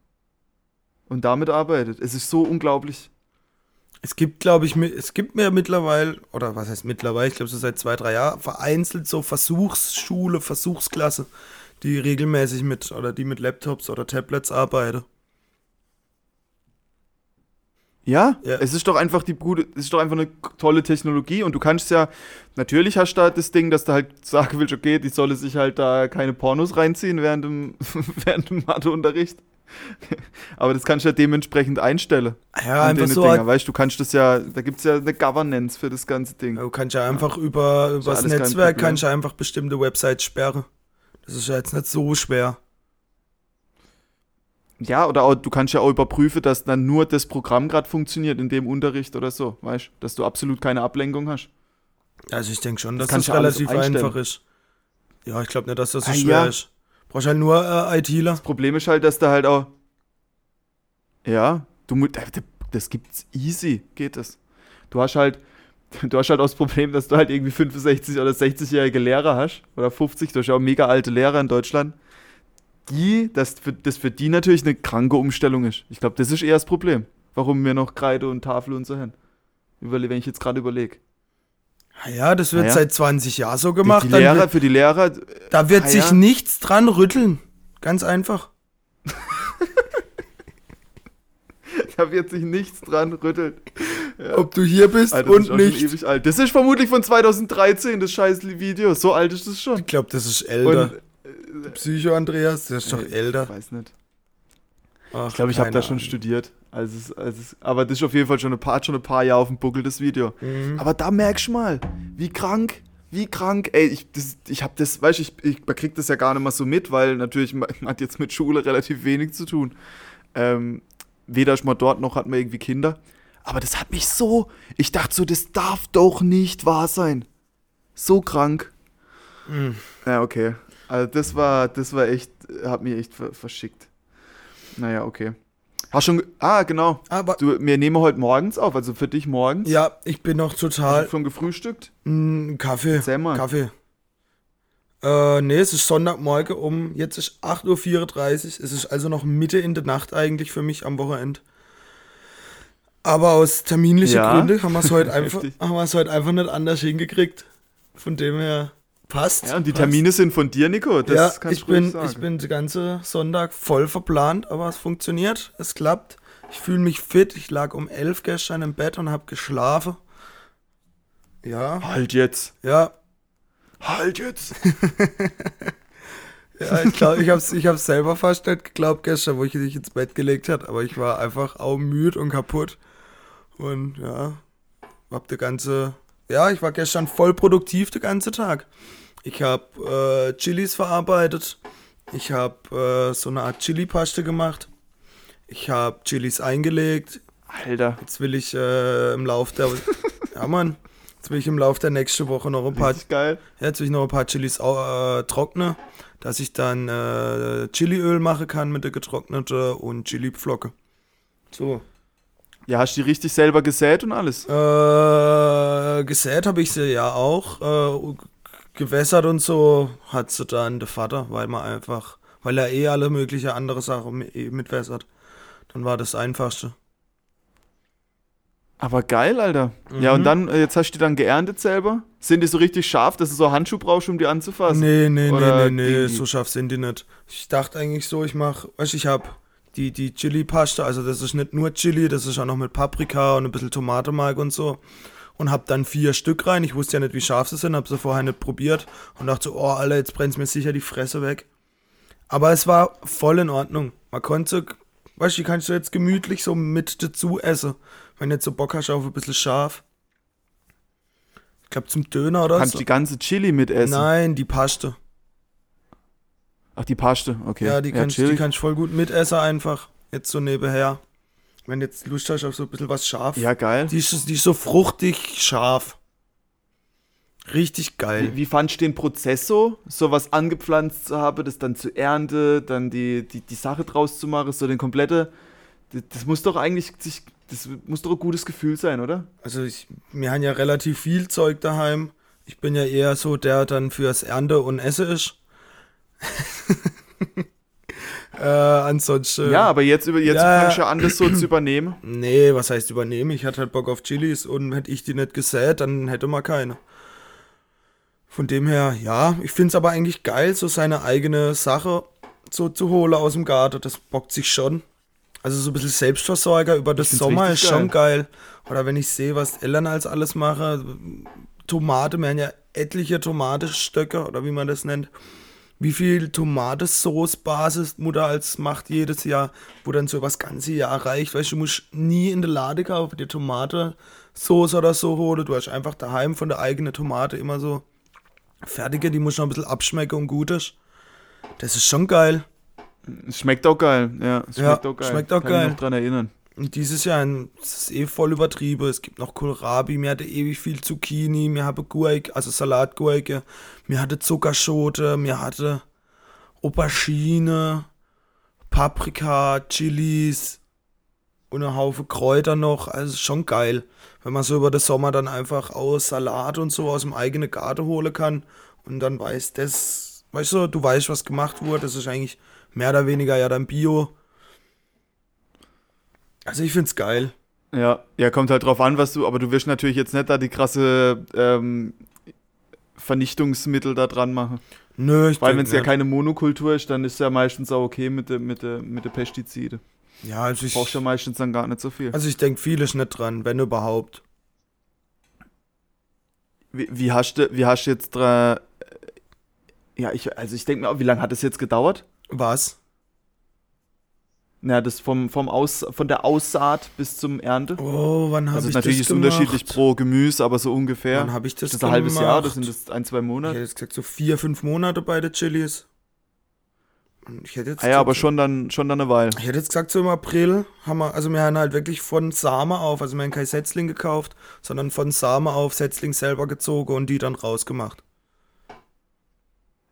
Speaker 1: und damit arbeitet. Es ist so unglaublich.
Speaker 2: Es gibt, glaube ich, es gibt mir mittlerweile, oder was heißt mittlerweile, ich glaube so seit zwei, drei Jahren, vereinzelt so Versuchsschule, Versuchsklasse, die regelmäßig mit, oder die mit Laptops oder Tablets arbeiten.
Speaker 1: Ja,
Speaker 2: Ja.
Speaker 1: es ist doch einfach die gute, es ist doch einfach eine tolle Technologie und du kannst ja, natürlich hast du da das Ding, dass du halt sagen willst, okay, die solle sich halt da keine Pornos reinziehen während dem, während dem Matheunterricht. Aber das kannst du ja dementsprechend einstellen.
Speaker 2: Ja, einfach so,
Speaker 1: Dinger, weißt du, kannst das ja, da gibt es ja eine Governance für das ganze Ding.
Speaker 2: du kannst ja einfach über, über das Netzwerk kannst du einfach bestimmte Websites sperren. Das ist ja jetzt nicht so schwer.
Speaker 1: Ja, oder auch, du kannst ja auch überprüfen, dass dann nur das Programm gerade funktioniert in dem Unterricht oder so, weißt du, dass du absolut keine Ablenkung hast.
Speaker 2: Also ich denke schon, dass das
Speaker 1: alles
Speaker 2: relativ einfach ist. Ja, ich glaube nicht, dass das so
Speaker 1: Ah,
Speaker 2: schwer
Speaker 1: ja.
Speaker 2: ist. Brauchst halt nur äh, ITler.
Speaker 1: Das Problem ist halt, dass da halt auch. Ja, du da- das gibt's easy, geht das. Du hast halt, du hast halt auch das Problem, dass du halt irgendwie 65 oder 60-jährige Lehrer hast oder 50, du hast ja auch mega alte Lehrer in Deutschland. Die, das für, das für die natürlich eine kranke Umstellung ist. Ich glaube, das ist eher das Problem, warum wir noch Kreide und Tafel und so haben. Überle wenn ich jetzt gerade überlege.
Speaker 2: Ah Ja, das wird
Speaker 1: Ah, ja.
Speaker 2: seit 20 Jahren so
Speaker 1: Die,
Speaker 2: gemacht.
Speaker 1: die
Speaker 2: dann
Speaker 1: Lehrer,
Speaker 2: wird,
Speaker 1: für die Lehrer,
Speaker 2: da wird
Speaker 1: ah,
Speaker 2: sich
Speaker 1: ja.
Speaker 2: nichts dran rütteln. Ganz einfach.
Speaker 1: da wird sich nichts dran rütteln.
Speaker 2: Ob du hier bist
Speaker 1: Alter,
Speaker 2: und nicht.
Speaker 1: Das ist vermutlich von 2013, das scheiß Video. So alt ist das schon.
Speaker 2: Ich glaube, das ist älter.
Speaker 1: Und,
Speaker 2: Psycho Andreas, der ist doch
Speaker 1: äh,
Speaker 2: älter.
Speaker 1: Ich weiß nicht.
Speaker 2: Ach,
Speaker 1: Ich glaube, ich habe da schon studiert. Also es, also es, aber das ist auf jeden Fall schon ein paar, schon ein paar Jahre auf dem Buckel, das Video.
Speaker 2: Mhm.
Speaker 1: Aber da merkst du mal, wie krank, wie krank. Ey, ich, das, ich habe das, weißt du, ich, ich man kriegt das ja gar nicht mal so mit, weil natürlich man hat jetzt mit Schule relativ wenig zu tun. Ähm, weder ist man dort noch hat man irgendwie Kinder. Aber das hat mich so, ich dachte so, das darf doch nicht wahr sein. So krank.
Speaker 2: Mhm.
Speaker 1: Ja, okay. Also das war, das war echt, hat mich echt ver verschickt. Naja, okay. Hast schon, ah, genau.
Speaker 2: Aber
Speaker 1: Du, wir nehmen heute morgens auf, also für dich morgens.
Speaker 2: ja, ich bin noch
Speaker 1: Hast du
Speaker 2: total.
Speaker 1: schon gefrühstückt?
Speaker 2: Mm, Kaffee.
Speaker 1: Erzähl mal.
Speaker 2: Kaffee. Äh, nee, es ist Sonntagmorgen um, jetzt ist 8.34 Uhr. Es ist also noch Mitte in der Nacht eigentlich für mich am Wochenende. Aber aus terminlichen
Speaker 1: Ja.
Speaker 2: Gründen haben wir es heute, einfach- haben wir es heute einfach nicht anders hingekriegt. Von dem her passt.
Speaker 1: Ja, und die
Speaker 2: passt.
Speaker 1: Termine sind von dir, Nico. Das
Speaker 2: ja,
Speaker 1: kannst
Speaker 2: ich bin,
Speaker 1: sagen.
Speaker 2: ich bin den ganzen Sonntag voll verplant, aber es funktioniert, es klappt. Ich fühle mich fit. Ich lag um 11 gestern im Bett und habe geschlafen. Ja,
Speaker 1: Halt jetzt.
Speaker 2: ja,
Speaker 1: Halt jetzt.
Speaker 2: ja, ich glaube, ich habe es ich hab's selber fast nicht geglaubt gestern, wo ich mich ins Bett gelegt hat, aber ich war einfach auch müde und kaputt. Und ja, hab der ganze, ja, ich war gestern voll produktiv den ganzen Tag. Ich habe äh, Chilis verarbeitet. Ich habe äh, so eine Art Chili-Paste gemacht. Ich habe Chilis eingelegt.
Speaker 1: Alter.
Speaker 2: Jetzt will ich äh, im Lauf der, ja Mann, jetzt will ich im Lauf der nächsten Woche noch ein paar
Speaker 1: geil.
Speaker 2: ja, jetzt will ich noch ein paar Chilis äh, trocknen, dass ich dann äh, Chiliöl machen kann mit der getrockneten und Chilipflocke. So.
Speaker 1: Ja, hast du die richtig selber gesät und alles?
Speaker 2: Äh, gesät habe ich sie ja auch. Äh, gewässert und so hat sie dann der Vater, weil man einfach, weil er eh alle mögliche andere Sachen eh mitwässert. Dann war das einfachste.
Speaker 1: Aber geil, Alter. Ja, und
Speaker 2: Mhm.
Speaker 1: dann, äh, jetzt hast du die dann geerntet selber? Sind die so richtig scharf, dass du so Handschuh brauchst, um die anzufassen?
Speaker 2: Nee, nee,
Speaker 1: Oder
Speaker 2: nee, nee, nee, so scharf sind die nicht. Ich dachte eigentlich so, ich mach, weißt du, ich hab die, die Chili-Paste, also das ist nicht nur Chili, das ist auch noch mit Paprika und ein bisschen Tomatenmark und so. Und hab dann vier Stück rein. Ich wusste ja nicht, wie scharf sie sind, hab sie vorher nicht probiert und dachte so, oh, Alter, jetzt brennt's mir sicher die Fresse weg. Aber es war voll in Ordnung. Man konnte, weißt du, die kannst du jetzt gemütlich so mit dazu essen. Wenn du jetzt so Bock hast auf ein bisschen scharf. Ich glaube zum Döner oder
Speaker 1: Kannst
Speaker 2: so.
Speaker 1: die ganze Chili mitessen?
Speaker 2: Nein, die Paste.
Speaker 1: Ach, die Paste, okay.
Speaker 2: Ja, die kannst, die
Speaker 1: chillig.
Speaker 2: kannst voll gut mitessen einfach. Jetzt so nebenher. Wenn du jetzt Lust hast auf so ein bisschen was scharf.
Speaker 1: Ja, geil.
Speaker 2: Die ist, die ist so fruchtig scharf. Richtig geil.
Speaker 1: Wie, wie fandst du den Prozess so, sowas angepflanzt zu haben, das dann zu ernten, dann die, die, die Sache draus zu machen, so den komplette. Das, das muss doch eigentlich sich, das muss doch ein gutes Gefühl sein, oder?
Speaker 2: Also ich, wir haben ja relativ viel Zeug daheim. Ich bin ja eher so der dann fürs Ernte und Esse ist. äh, ansonsten.
Speaker 1: Ja, aber jetzt, über, jetzt
Speaker 2: Ja.
Speaker 1: fängst du an, das so zu übernehmen.
Speaker 2: Nee, was heißt übernehmen? Ich hatte halt Bock auf Chilis und hätte ich die nicht gesät, dann hätte man keine. Von dem her, ja, ich finde es aber eigentlich geil, so seine eigene Sache so zu holen aus dem Garten. Das bockt sich schon. Also so ein bisschen Selbstversorger über das Sommer ist schon geil. Oder wenn ich sehe, was Eltern als alles machen. Tomate, wir haben ja etliche Tomatenstöcke oder wie man das nennt. Wie viel Tomatensauce-Basis Mutter als macht jedes Jahr, wo dann so das ganze Jahr reicht. Weißt du, du musst nie in der Lade kaufen, die Tomatensauce oder so holen. Du hast einfach daheim von der eigenen Tomate immer so fertige, die musst du noch ein bisschen abschmecken und gut ist. Das ist schon geil.
Speaker 1: Es schmeckt auch geil, ja. Es
Speaker 2: Ja,
Speaker 1: schmeckt auch geil.
Speaker 2: schmeckt auch
Speaker 1: Kann
Speaker 2: geil.
Speaker 1: mich noch dran erinnern.
Speaker 2: Und dieses Jahr es ist eh voll übertrieben. Es gibt noch Kohlrabi, mir hatte ewig viel Zucchini, mir hatte Gurke, also Salatgurke, mir hatte Zuckerschote, mir hatte Aubergine, Paprika, Chilis und ein Haufen Kräuter noch. Also schon geil, wenn man so über den Sommer dann einfach aus Salat und so aus dem eigenen Garten holen kann und dann weiß das, weißt du, du weißt, was gemacht wurde. Das ist eigentlich mehr oder weniger ja dann Bio. Also ich find's geil.
Speaker 1: Ja, ja, kommt halt drauf an, was du, aber du wirst natürlich jetzt nicht da die krasse ähm, Vernichtungsmittel da dran machen.
Speaker 2: Nö, ich
Speaker 1: Weil wenn es ja keine Monokultur ist, dann ist es ja meistens auch okay mit den mit der, mit der Pestizide.
Speaker 2: Ja, also ich,
Speaker 1: Brauchst ja meistens dann gar nicht so viel.
Speaker 2: also ich denke vieles nicht dran, wenn überhaupt.
Speaker 1: Wie, wie hast du, wie hast du jetzt dra- ja, ich, also ich denke mir, auch, wie lange hat das jetzt gedauert?
Speaker 2: Was?
Speaker 1: Na, das vom, vom Aus, von der Aussaat bis zum Ernte.
Speaker 2: Oh, wann habe
Speaker 1: also
Speaker 2: ich
Speaker 1: natürlich
Speaker 2: das
Speaker 1: ist es unterschiedlich pro Gemüse, aber so ungefähr.
Speaker 2: Wann habe ich das
Speaker 1: ist das ein halbes Jahr
Speaker 2: gemacht?
Speaker 1: sind das ein, zwei
Speaker 2: Ich
Speaker 1: Monate?
Speaker 2: hätte jetzt gesagt so vier, fünf Monate bei den Chilis. Ich hätte jetzt
Speaker 1: Ah ja,
Speaker 2: gesagt,
Speaker 1: aber schon dann, schon dann eine Weile.
Speaker 2: Ich hätte jetzt gesagt, so im April haben wir, also wir haben halt wirklich von Samen auf, also wir haben kein Setzling gekauft, sondern von Samen auf Setzling selber gezogen und die dann rausgemacht.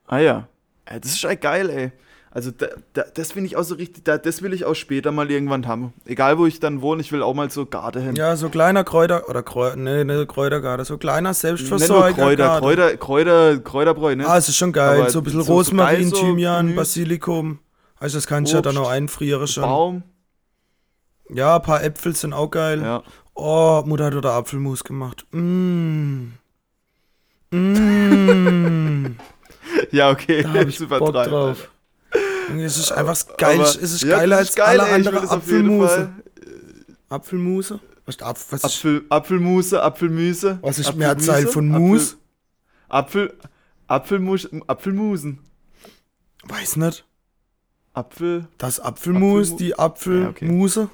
Speaker 1: Ah ja. Ey, Das ist echt geil, ey. Also da, da, das finde ich auch so richtig, da, das will ich auch später mal irgendwann haben. Egal wo ich dann wohne, ich will auch mal so Garde hin.
Speaker 2: Ja, so kleiner Kräuter, oder Kräuter, nee, ne, Kräutergarten, so kleiner Selbstversorger.
Speaker 1: Kräuter, Kräuter, Kräuter, Kräuterbräu, ne?
Speaker 2: Ah, es ist schon geil.
Speaker 1: Aber
Speaker 2: so ein bisschen
Speaker 1: so- so geil,
Speaker 2: Rosmarin,
Speaker 1: so
Speaker 2: Thymian,
Speaker 1: Gemüse.
Speaker 2: Basilikum. Also das kannst du ja dann auch einfrieren schon.
Speaker 1: Baum,
Speaker 2: Ja, ein paar Äpfel sind auch geil.
Speaker 1: ja.
Speaker 2: Oh, Mutter hat wieder Apfelmus gemacht. Mm. Mm.
Speaker 1: Ja, okay,
Speaker 2: Da hab ich Bock drauf. Es ist einfach geil. Es ist
Speaker 1: ja,
Speaker 2: geiler als
Speaker 1: ist geil,
Speaker 2: alle
Speaker 1: ey, ich will
Speaker 2: andere
Speaker 1: das auf jeden
Speaker 2: Apfelmuse. Apfelmuse? Was ist, Apf was ist,
Speaker 1: Apfel, Apfelmuse, Apfelmüse.
Speaker 2: was ist
Speaker 1: Apfelmüse,
Speaker 2: Mehrzahl von Mus?
Speaker 1: Apfel, Apfelmus, Apfelmusen.
Speaker 2: Weiß nicht.
Speaker 1: Apfel,
Speaker 2: Das Apfelmus,
Speaker 1: Apfelmu-
Speaker 2: die
Speaker 1: Ja,
Speaker 2: Apfelmuse?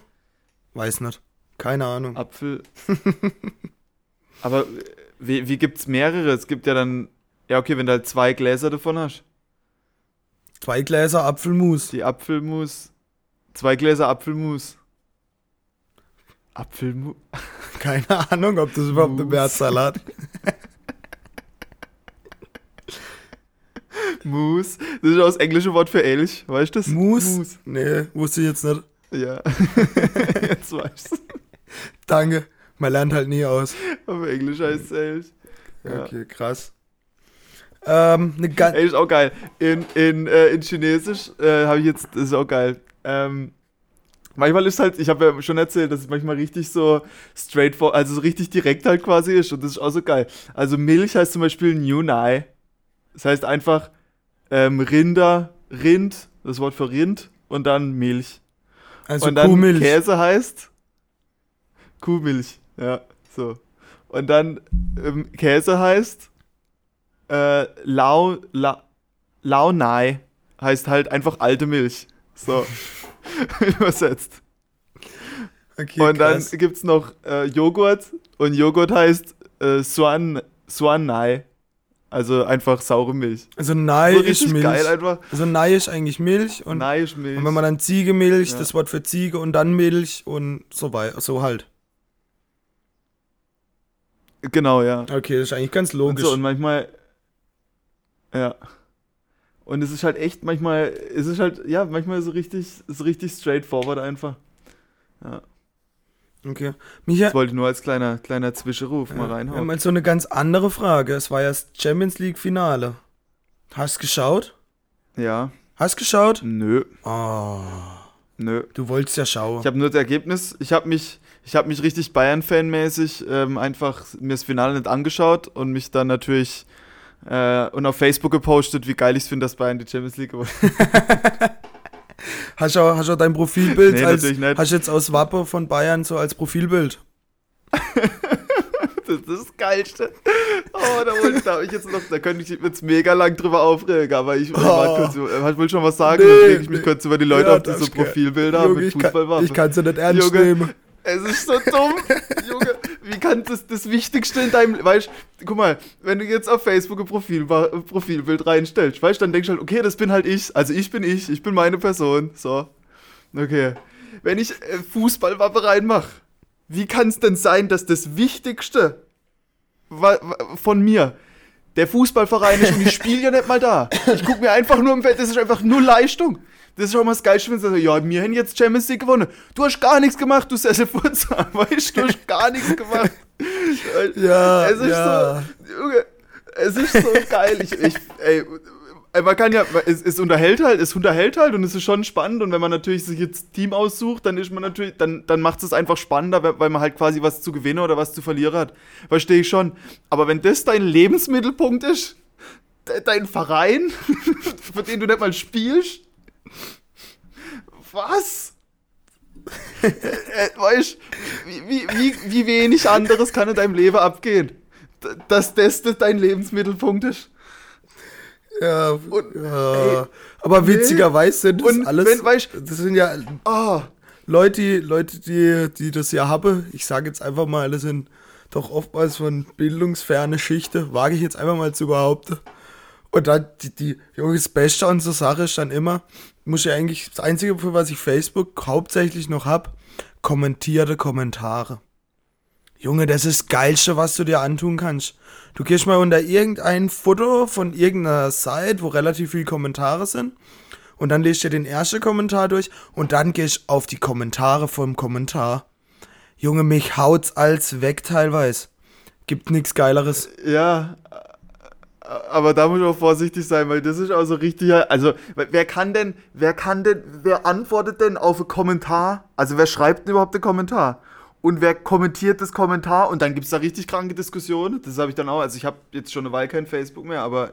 Speaker 2: Weiß nicht. Keine Ahnung.
Speaker 1: Apfel. Aber äh, wie, wie gibt's mehrere? Es gibt ja dann. Ja, okay, wenn du halt zwei Gläser davon hast.
Speaker 2: Zwei Gläser Apfelmus.
Speaker 1: Die Apfelmus. Zwei Gläser Apfelmus. Apfelmus.
Speaker 2: Keine Ahnung, ob das überhaupt eine. Mehrzahl hat.
Speaker 1: Mus. Das ist auch das englische Wort für Elch. Weißt du das?
Speaker 2: Mus. Nee, wusste ich jetzt nicht.
Speaker 1: Ja. Jetzt weißt du.
Speaker 2: Danke. Man lernt halt nie aus.
Speaker 1: Auf Englisch heißt es Elch. Ja.
Speaker 2: Okay, krass. Ähm, eine ganz.
Speaker 1: Ey, ist auch geil. In, in, äh, in Chinesisch äh, habe ich jetzt, das ist auch geil. Ähm, manchmal ist halt, ich habe ja schon erzählt, dass es manchmal richtig so straightforward, also so richtig direkt halt quasi ist und das ist auch so geil. Also Milch heißt zum Beispiel New Nai. Das heißt einfach ähm, Rinder, Rind, das Wort für Rind und dann Milch.
Speaker 2: Also
Speaker 1: und dann
Speaker 2: Kuhmilch.
Speaker 1: Käse heißt Kuhmilch, ja, so. Und dann ähm, Käse heißt äh, Lau, La, Launai, heißt halt einfach alte Milch. So, übersetzt.
Speaker 2: Okay,
Speaker 1: und dann
Speaker 2: krass.
Speaker 1: gibt's noch äh, Joghurt und Joghurt heißt äh, Suan, Suanai, also einfach saure Milch.
Speaker 2: Also Nei
Speaker 1: so
Speaker 2: ist Milch.
Speaker 1: geil einfach.
Speaker 2: Also Nei ist eigentlich Milch und,
Speaker 1: Nai ist Milch.
Speaker 2: und wenn man dann Ziegemilch,
Speaker 1: Ja.
Speaker 2: das Wort für Ziege und dann Milch und so weiter, so halt.
Speaker 1: genau, ja.
Speaker 2: Okay, das ist eigentlich ganz
Speaker 1: Und
Speaker 2: logisch.
Speaker 1: so, und manchmal. Ja. Und es ist halt echt manchmal, es ist halt, ja, manchmal so richtig, ist richtig straightforward einfach. Ja.
Speaker 2: okay. Micha,
Speaker 1: Das wollte ich nur als kleiner, kleiner Zwischenruf mal
Speaker 2: wir haben
Speaker 1: reinhauen.
Speaker 2: jetzt so eine ganz andere Frage. Es war ja das Champions League Finale. Hast geschaut?
Speaker 1: Ja.
Speaker 2: Hast geschaut?
Speaker 1: Nö.
Speaker 2: Oh,
Speaker 1: Nö.
Speaker 2: du wolltest ja schauen.
Speaker 1: Ich habe nur das Ergebnis, ich habe mich, ich habe mich richtig Bayern-Fan-mäßig ähm, einfach mir das Finale nicht angeschaut und mich dann natürlich äh, und auf Facebook gepostet, wie geil ich es finde, dass Bayern die Champions League gewonnen
Speaker 2: Hast du auch, hast du auch dein Profilbild
Speaker 1: Nee,
Speaker 2: als,
Speaker 1: natürlich nicht.
Speaker 2: hast du jetzt aus Wappe von Bayern so als Profilbild?
Speaker 1: Das ist das Geilste. Oh, da wollte da ich jetzt noch, da könnte ich jetzt mega lang drüber aufregen, aber ich
Speaker 2: Oh.
Speaker 1: kurz, äh, ich will schon was sagen,
Speaker 2: Nee,
Speaker 1: dann reg ich mich
Speaker 2: nee.
Speaker 1: kurz über die Leute
Speaker 2: Ja,
Speaker 1: auf, die so. Profilbilder haben
Speaker 2: Junge,
Speaker 1: mit
Speaker 2: ich kann
Speaker 1: Fußballwaffen.
Speaker 2: ich kann's ja nicht ernst
Speaker 1: Junge.
Speaker 2: nehmen.
Speaker 1: Es ist so dumm, Junge. Wie kann das das Wichtigste in deinem, weißt guck mal, wenn du jetzt auf Facebook ein Profil, Profilbild reinstellst, weißt dann denkst du halt, okay, das bin halt ich, also ich bin ich, ich bin meine Person, so. Okay. Wenn ich äh, Fußballwappe reinmache, wie kann es denn sein, dass das Wichtigste von mir der Fußballverein ist und ich spiele ja nicht mal da. Ich gucke mir einfach nur im Feld, das ist einfach nur Leistung. Das ist schon mal das Geilste, wenn du sagst, ja, wir haben jetzt Champions League gewonnen. Du hast gar nichts gemacht, du Sesselfurzer, weißt du, du hast gar nichts gemacht.
Speaker 2: Ja,
Speaker 1: es ist
Speaker 2: ja.
Speaker 1: so, Junge, es ist so geil. Ich, ich, ey, man kann ja, es, es unterhält halt, es unterhält halt und es ist schon spannend und wenn man natürlich sich jetzt Team aussucht, dann ist man natürlich, dann, dann macht es einfach spannender, weil- weil man halt quasi was zu gewinnen oder was zu verlieren hat. Verstehe ich schon. Aber wenn das dein Lebensmittelpunkt ist, de- dein Verein, für den du nicht mal spielst, was? äh, weißt wie, wie, wie, wie wenig anderes kann in deinem Leben abgehen? Dass das dein Lebensmittelpunkt ist.
Speaker 2: Ja,
Speaker 1: Und-
Speaker 2: ja. aber witzigerweise sind das
Speaker 1: Und
Speaker 2: alles,
Speaker 1: wenn, weißt-
Speaker 2: das sind ja
Speaker 1: Ah,
Speaker 2: Leute, die- Leute, die, die das ja haben, ich sage jetzt einfach mal, das sind doch oftmals von bildungsferne Schichte, wage ich jetzt einfach mal zu behaupten. Und dann, die, die, Junge, das Beste an so Sache ist dann immer, muss ich eigentlich, das Einzige, für was ich Facebook hauptsächlich noch hab, kommentierte Kommentare. Junge, das ist das Geilste, was du dir antun kannst. Du gehst mal unter irgendein Foto von irgendeiner Seite, wo relativ viele Kommentare sind, und dann lese ich den ersten Kommentar durch und dann ich auf die Kommentare vom Kommentar. Junge, mich haut's als weg teilweise. Gibt nichts Geileres.
Speaker 1: Ja, aber da muss ich auch vorsichtig sein, weil das ist auch so richtig. Also, wer kann denn, wer kann denn, wer antwortet denn auf einen Kommentar? Also, wer schreibt denn überhaupt einen Kommentar? Und wer kommentiert das Kommentar? Und dann gibt es da richtig kranke Diskussionen. Das habe ich dann auch. Also, ich habe jetzt schon eine Weile kein Facebook mehr, aber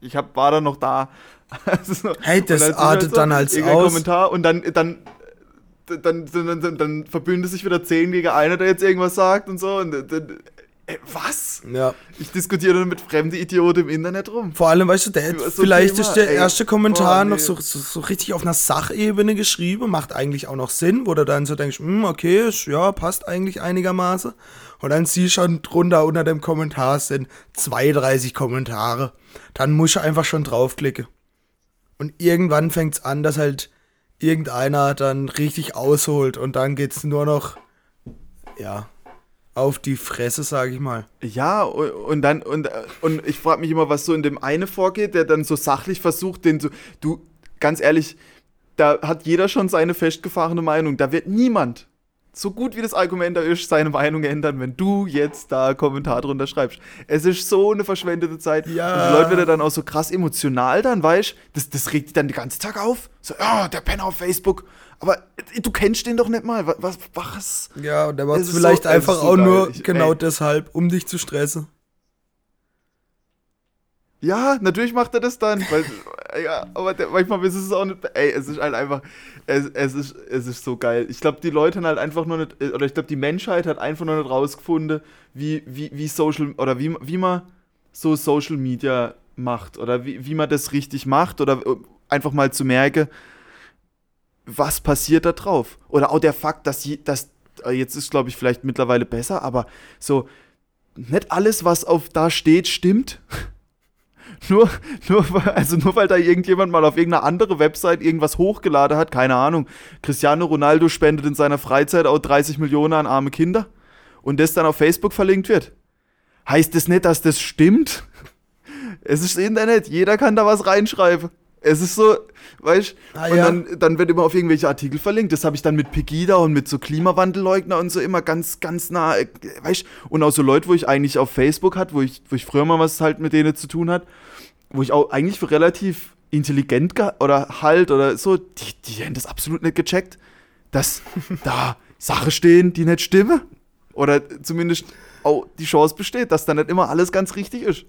Speaker 1: ich hab, war dann noch da.
Speaker 2: Also, hey, das artet halt so, dann als aus.
Speaker 1: Kommentar und dann, dann dann, dann, dann, dann verbündet sich wieder zehn gegen einer, der jetzt irgendwas sagt und so. Und dann, äh, was?
Speaker 2: Ja.
Speaker 1: Ich diskutiere dann mit fremden Idioten im Internet rum.
Speaker 2: Vor allem, weißt du, der, so vielleicht Thema, ist der ey, erste Kommentar boah, nee. noch so, so, so, richtig auf einer Sachebene geschrieben, macht eigentlich auch noch Sinn, wo du dann so denkst, hm, okay, ja, passt eigentlich einigermaßen. Und dann siehst du schon drunter unter dem Kommentar sind 32 Kommentare. Dann musst du einfach schon draufklicken. Und irgendwann fängt es an, dass halt irgendeiner dann richtig ausholt und dann geht es nur noch, ja, auf die Fresse, sage ich mal.
Speaker 1: Ja, und dann, und, und ich frage mich immer, was so in dem eine vorgeht, der dann so sachlich versucht, den so, du, ganz ehrlich, da hat jeder schon seine festgefahrene Meinung. Da wird niemand, so gut wie das Argument da ist, seine Meinung ändern, wenn du jetzt da einen Kommentar drunter schreibst. Es ist so eine verschwendete Zeit.
Speaker 2: Ja.
Speaker 1: Und die Leute werden dann auch so krass emotional dann, weißt du? Das, das regt dich dann den ganzen Tag auf. So, oh, der Penner auf Facebook. Aber du kennst den doch nicht mal. Was? was?
Speaker 2: Ja, und der macht es vielleicht so, einfach so auch geil. nur ich, genau ey. deshalb, um dich zu stressen.
Speaker 1: Ja, natürlich macht er das dann. Weil, ja, aber der, manchmal ist es auch nicht. Ey, es ist halt einfach. Es, es, ist, es ist so geil. Ich glaube, die Leute haben halt einfach nur nicht. Oder ich glaube, die Menschheit hat einfach nur nicht rausgefunden, wie, wie, wie Social. Oder wie, wie man so Social Media macht. Oder wie, wie man das richtig macht. Oder einfach mal zu merken, was passiert da drauf? Oder auch der Fakt, dass, dass äh, jetzt ist, glaube ich, vielleicht mittlerweile besser, aber so, nicht alles, was auf da steht, stimmt. nur, nur, also nur weil da irgendjemand mal auf irgendeine andere Website irgendwas hochgeladen hat, keine Ahnung. Cristiano Ronaldo spendet in seiner Freizeit auch 30 Millionen an arme Kinder und das dann auf Facebook verlinkt wird. Heißt das nicht, dass das stimmt? Es ist Internet, jeder kann da was reinschreiben. Es ist so, weißt ah, und ja. dann, dann wird immer auf irgendwelche Artikel verlinkt. Das habe ich dann mit Pegida und mit so Klimawandelleugner und so immer ganz, ganz nah, äh, weißt Und auch so Leute, wo ich eigentlich auf Facebook hatte, wo ich, wo ich früher mal was halt mit denen zu tun hat, wo ich auch eigentlich für relativ intelligent oder halt oder so, die, die haben das absolut nicht gecheckt, dass da Sachen stehen, die nicht stimmen. Oder zumindest auch die Chance besteht, dass da nicht immer alles ganz richtig ist.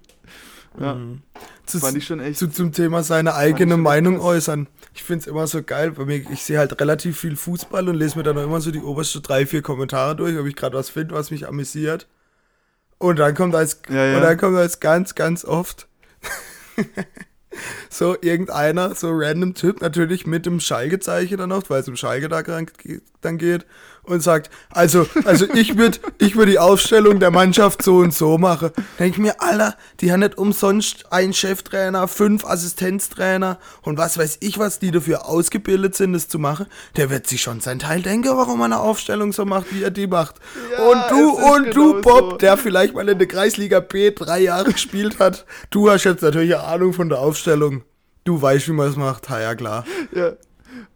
Speaker 1: Ja. Mhm.
Speaker 2: Zu, fand ich schon echt. Zu, zum Thema seine eigene Meinung äußern. Ich finde es immer so geil, weil mir, ich sehe halt relativ viel Fußball und lese mir dann auch immer so die obersten drei, vier Kommentare durch, ob ich gerade was finde, was mich amüsiert. Und dann kommt als, ja, ja. und dann kommt als ganz, ganz oft so irgendeiner, so random Typ, natürlich mit dem Schalke-Zeichen dann noch, weil es um Schalke da dann geht und sagt, also, also ich würde ich würd die Aufstellung der Mannschaft so und so machen. Denke ich mir, Alter, die haben nicht umsonst einen Cheftrainer, fünf Assistenztrainer und was weiß ich, was die dafür ausgebildet sind, das zu machen. Der wird sich schon sein Teil denken, warum er eine Aufstellung so macht, wie er die macht. Ja, und du, und genau du, Bob, so. der vielleicht mal in der Kreisliga B drei Jahre gespielt hat, du hast jetzt natürlich eine Ahnung von der Aufstellung. Du weißt, wie man es macht. Ha, ja, klar.
Speaker 1: Ja.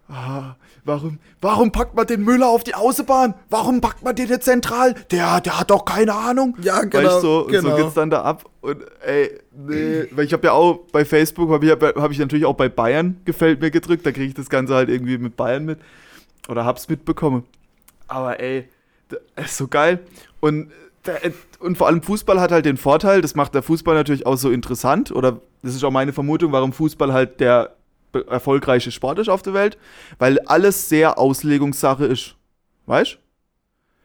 Speaker 1: Ah, warum, warum packt man den Müller auf die Außenbahn? Warum packt man den jetzt zentral? Der, der hat doch keine Ahnung.
Speaker 2: Ja, genau.
Speaker 1: Weißt, so,
Speaker 2: genau.
Speaker 1: so geht's dann da ab. Und ey, nee, weil ich habe ja auch bei Facebook, habe ich, hab ich natürlich auch bei Bayern gefällt mir gedrückt. Da kriege ich das Ganze halt irgendwie mit Bayern mit. Oder hab's mitbekommen. Aber ey, das ist so geil. Und und vor allem Fußball hat halt den Vorteil, das macht der Fußball natürlich auch so interessant, oder das ist auch meine Vermutung, warum Fußball halt der erfolgreiche Sport ist auf der Welt, weil alles sehr Auslegungssache ist. Weißt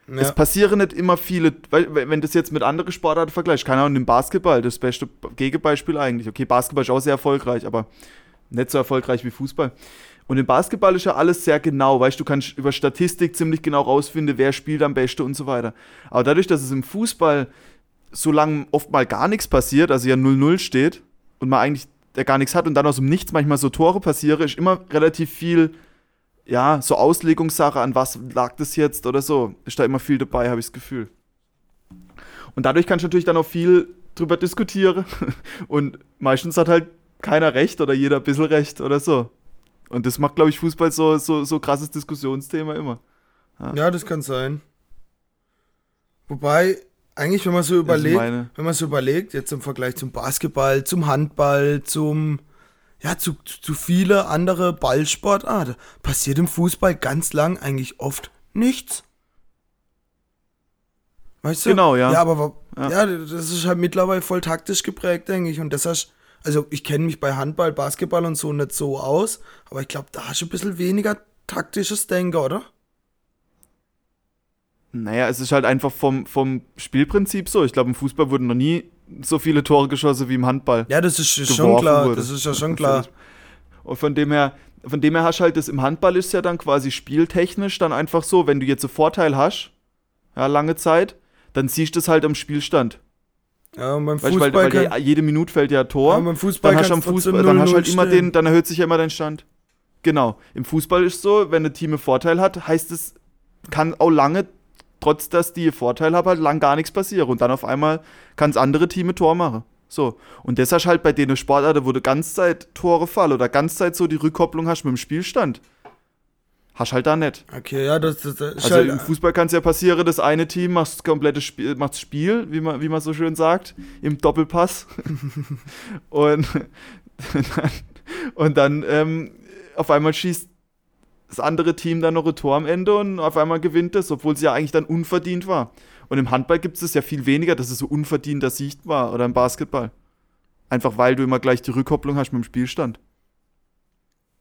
Speaker 1: ja. Es passieren nicht immer viele, wenn das jetzt mit anderen Sportarten vergleicht, keine Ahnung, im Basketball, das beste Gegenbeispiel eigentlich. Okay, Basketball ist auch sehr erfolgreich, aber nicht so erfolgreich wie Fußball. Und im Basketball ist ja alles sehr genau, weißt du, kannst über Statistik ziemlich genau rausfinden, wer spielt am besten und so weiter. Aber dadurch, dass es im Fußball so lange oft mal gar nichts passiert, also ja 0-0 steht und man eigentlich der gar nichts hat und dann aus dem Nichts manchmal so Tore passieren, ist immer relativ viel, ja, so Auslegungssache, an was lag das jetzt oder so. Ist da immer viel dabei, habe ich das Gefühl. Und dadurch kannst du natürlich dann auch viel drüber diskutieren und meistens hat halt keiner recht oder jeder ein bisschen recht oder so. Und das macht, glaube ich, Fußball so, so, so krasses Diskussionsthema immer.
Speaker 2: Ja, das kann sein. Wobei, eigentlich, wenn man so überlegt, wenn man so überlegt, jetzt im Vergleich zum Basketball, zum Handball, zum, ja, zu, zu, viele andere Ballsportarten, passiert im Fußball ganz lang eigentlich oft nichts. Weißt du?
Speaker 1: Genau, ja.
Speaker 2: Ja, aber
Speaker 1: Ja.
Speaker 2: ja. das ist halt mittlerweile voll taktisch geprägt, denke ich. Und das hast, also ich kenne mich bei Handball, Basketball und so nicht so aus, aber ich glaube, da hast du ein bisschen weniger taktisches Denken, oder?
Speaker 1: Naja, es ist halt einfach vom, vom Spielprinzip so. Ich glaube, im Fußball wurden noch nie so viele Tore geschossen wie im Handball.
Speaker 2: Ja, das ist schon klar.
Speaker 1: wurde.
Speaker 2: Das ist ja schon klar.
Speaker 1: Und von dem her, von dem her hast du halt das im Handball ist ja dann quasi spieltechnisch dann einfach so, wenn du jetzt einen Vorteil hast, ja, lange Zeit, dann siehst du das halt am Spielstand.
Speaker 2: Ja, und beim
Speaker 1: Weißt
Speaker 2: Fußball
Speaker 1: weil, weil
Speaker 2: kann,
Speaker 1: jede Minute fällt ja ein Tor.
Speaker 2: Ja, beim Fußball
Speaker 1: dann hast du am Fußball, dann hast halt
Speaker 2: 0-0
Speaker 1: immer
Speaker 2: stehen.
Speaker 1: den, dann erhöht sich ja immer dein Stand. Genau. Im Fußball ist so, wenn ein Team einen Vorteil hat, heißt es, kann auch lange, trotz dass die einen Vorteil haben, halt lang gar nichts passieren. Und dann auf einmal kann das andere Team ein Tor machen. So. Und das hast du halt bei denen Sportarten, wo du ganz Zeit Tore fallen oder ganz Zeit so die Rückkopplung hast mit dem Spielstand. Hast halt da nicht.
Speaker 2: Okay, ja, das, das, das ist
Speaker 1: Also
Speaker 2: halt,
Speaker 1: im Fußball kann es ja passieren, das eine Team macht das komplette Spiel, macht's Spiel, wie man, wie man so schön sagt, im Doppelpass. und, dann, und dann ähm, auf einmal schießt das andere Team dann noch ein Tor am Ende und auf einmal gewinnt es, obwohl es ja eigentlich dann unverdient war. Und im Handball gibt es ja viel weniger, dass es so unverdienter Sieg war oder im Basketball. Einfach weil du immer gleich die Rückkopplung hast mit dem Spielstand.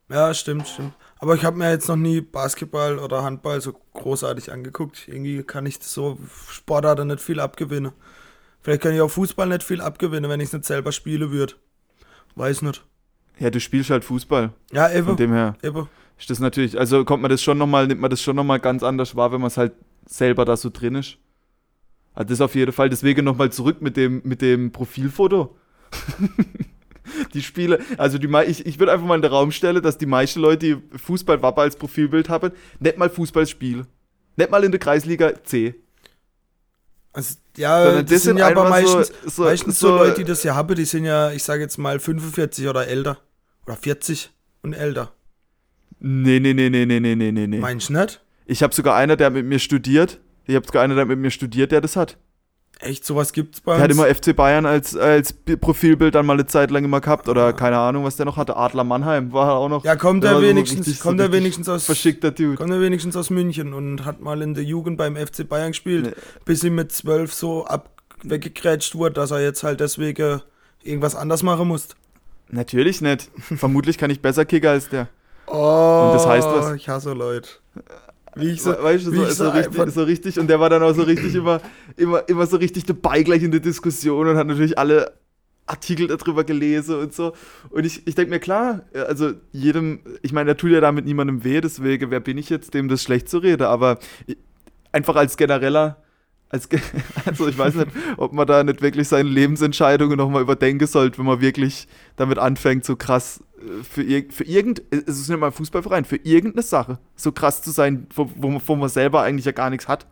Speaker 2: ja, stimmt, stimmt. Aber ich habe mir jetzt noch nie Basketball oder Handball so großartig angeguckt. Irgendwie kann ich so Sportarten nicht viel abgewinnen. Vielleicht kann ich auch Fußball nicht viel abgewinnen, wenn ich es nicht selber spiele würde. Weiß nicht.
Speaker 1: Ja, du spielst halt Fußball.
Speaker 2: Ja,
Speaker 1: Von
Speaker 2: eben.
Speaker 1: dem her.
Speaker 2: eben.
Speaker 1: Ist das natürlich, also kommt man das schon nochmal, nimmt man das schon nochmal ganz anders wahr, wenn man es halt selber da so drin ist. Also das auf jeden Fall. Deswegen nochmal zurück mit dem, mit dem Profilfoto. die Spiele, also die, ich, ich würde einfach mal in den Raum stellen, dass die meisten Leute, die Fußballwappe als Profilbild haben, nicht mal Fußball spielen. Nicht mal in der Kreisliga C.
Speaker 2: Also, ja,
Speaker 1: Sondern
Speaker 2: das, sind ja aber
Speaker 1: einfach so-
Speaker 2: meistens,
Speaker 1: so-
Speaker 2: meistens so,
Speaker 1: so-
Speaker 2: Leute, die das ja haben, die sind ja, ich sage jetzt mal 45 oder älter. Oder 40 und älter.
Speaker 1: Nee, nee, nee, nee, nee, nee, nee, nee.
Speaker 2: Meinst du nicht?
Speaker 1: Ich habe sogar einer, der mit mir studiert. Ich habe sogar einer, der mit mir studiert, der das hat.
Speaker 2: Echt, sowas gibt's bei uns?
Speaker 1: Der hat immer FC Bayern als, als Profilbild dann mal eine Zeit lang immer gehabt. Oder ah. keine Ahnung, was der noch hatte. Adler Mannheim war auch noch.
Speaker 2: Ja, kommt
Speaker 1: der,
Speaker 2: wenigstens,
Speaker 1: so
Speaker 2: kommt
Speaker 1: so
Speaker 2: wenigstens aus.
Speaker 1: Verschickter Dude.
Speaker 2: Kommt er wenigstens aus München und hat mal in der Jugend beim FC Bayern gespielt,
Speaker 1: nee.
Speaker 2: bis ihm mit zwölf so ab weggekrätscht wurde, dass er jetzt halt deswegen irgendwas anders machen muss.
Speaker 1: Natürlich nicht. Vermutlich kann ich besser kicken als der.
Speaker 2: Oh,
Speaker 1: das heißt was?
Speaker 2: Ich hasse Leute. Wie ich so,
Speaker 1: We- weißt du,
Speaker 2: wie
Speaker 1: so,
Speaker 2: ich
Speaker 1: so,
Speaker 2: so
Speaker 1: richtig, so richtig. Und der war dann auch so richtig immer, immer, immer so richtig dabei gleich in der Diskussion und hat natürlich alle Artikel darüber gelesen und so. Und ich, ich denke mir, klar, also jedem, ich meine, der tut ja damit niemandem weh, deswegen, wer bin ich jetzt, dem das schlecht zu reden, aber einfach als genereller, als, also ich weiß nicht, ob man da nicht wirklich seine Lebensentscheidungen nochmal überdenken sollte, wenn man wirklich damit anfängt, so krass äh, für, für irgend, es ist nicht mal ein Fußballverein, für irgendeine Sache so krass zu sein, wo, wo, man, wo man selber eigentlich ja gar nichts hat.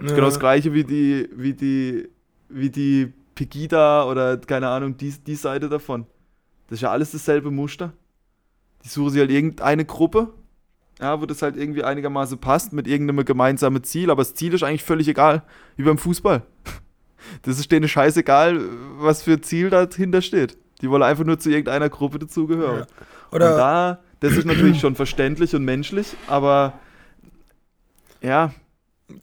Speaker 2: Ja.
Speaker 1: Genau das gleiche wie die, wie die, wie die Pegida oder keine Ahnung, die, die Seite davon. Das ist ja alles dasselbe Muster. Die suchen sich halt irgendeine Gruppe, ja, wo das halt irgendwie einigermaßen passt, mit irgendeinem gemeinsamen Ziel, aber das Ziel ist eigentlich völlig egal, wie beim Fußball. Das ist denen scheißegal, was für Ziel dahinter steht. Die wollen einfach nur zu irgendeiner Gruppe dazugehören.
Speaker 2: Ja. Oder
Speaker 1: und da, das ist natürlich schon verständlich und menschlich, aber ja,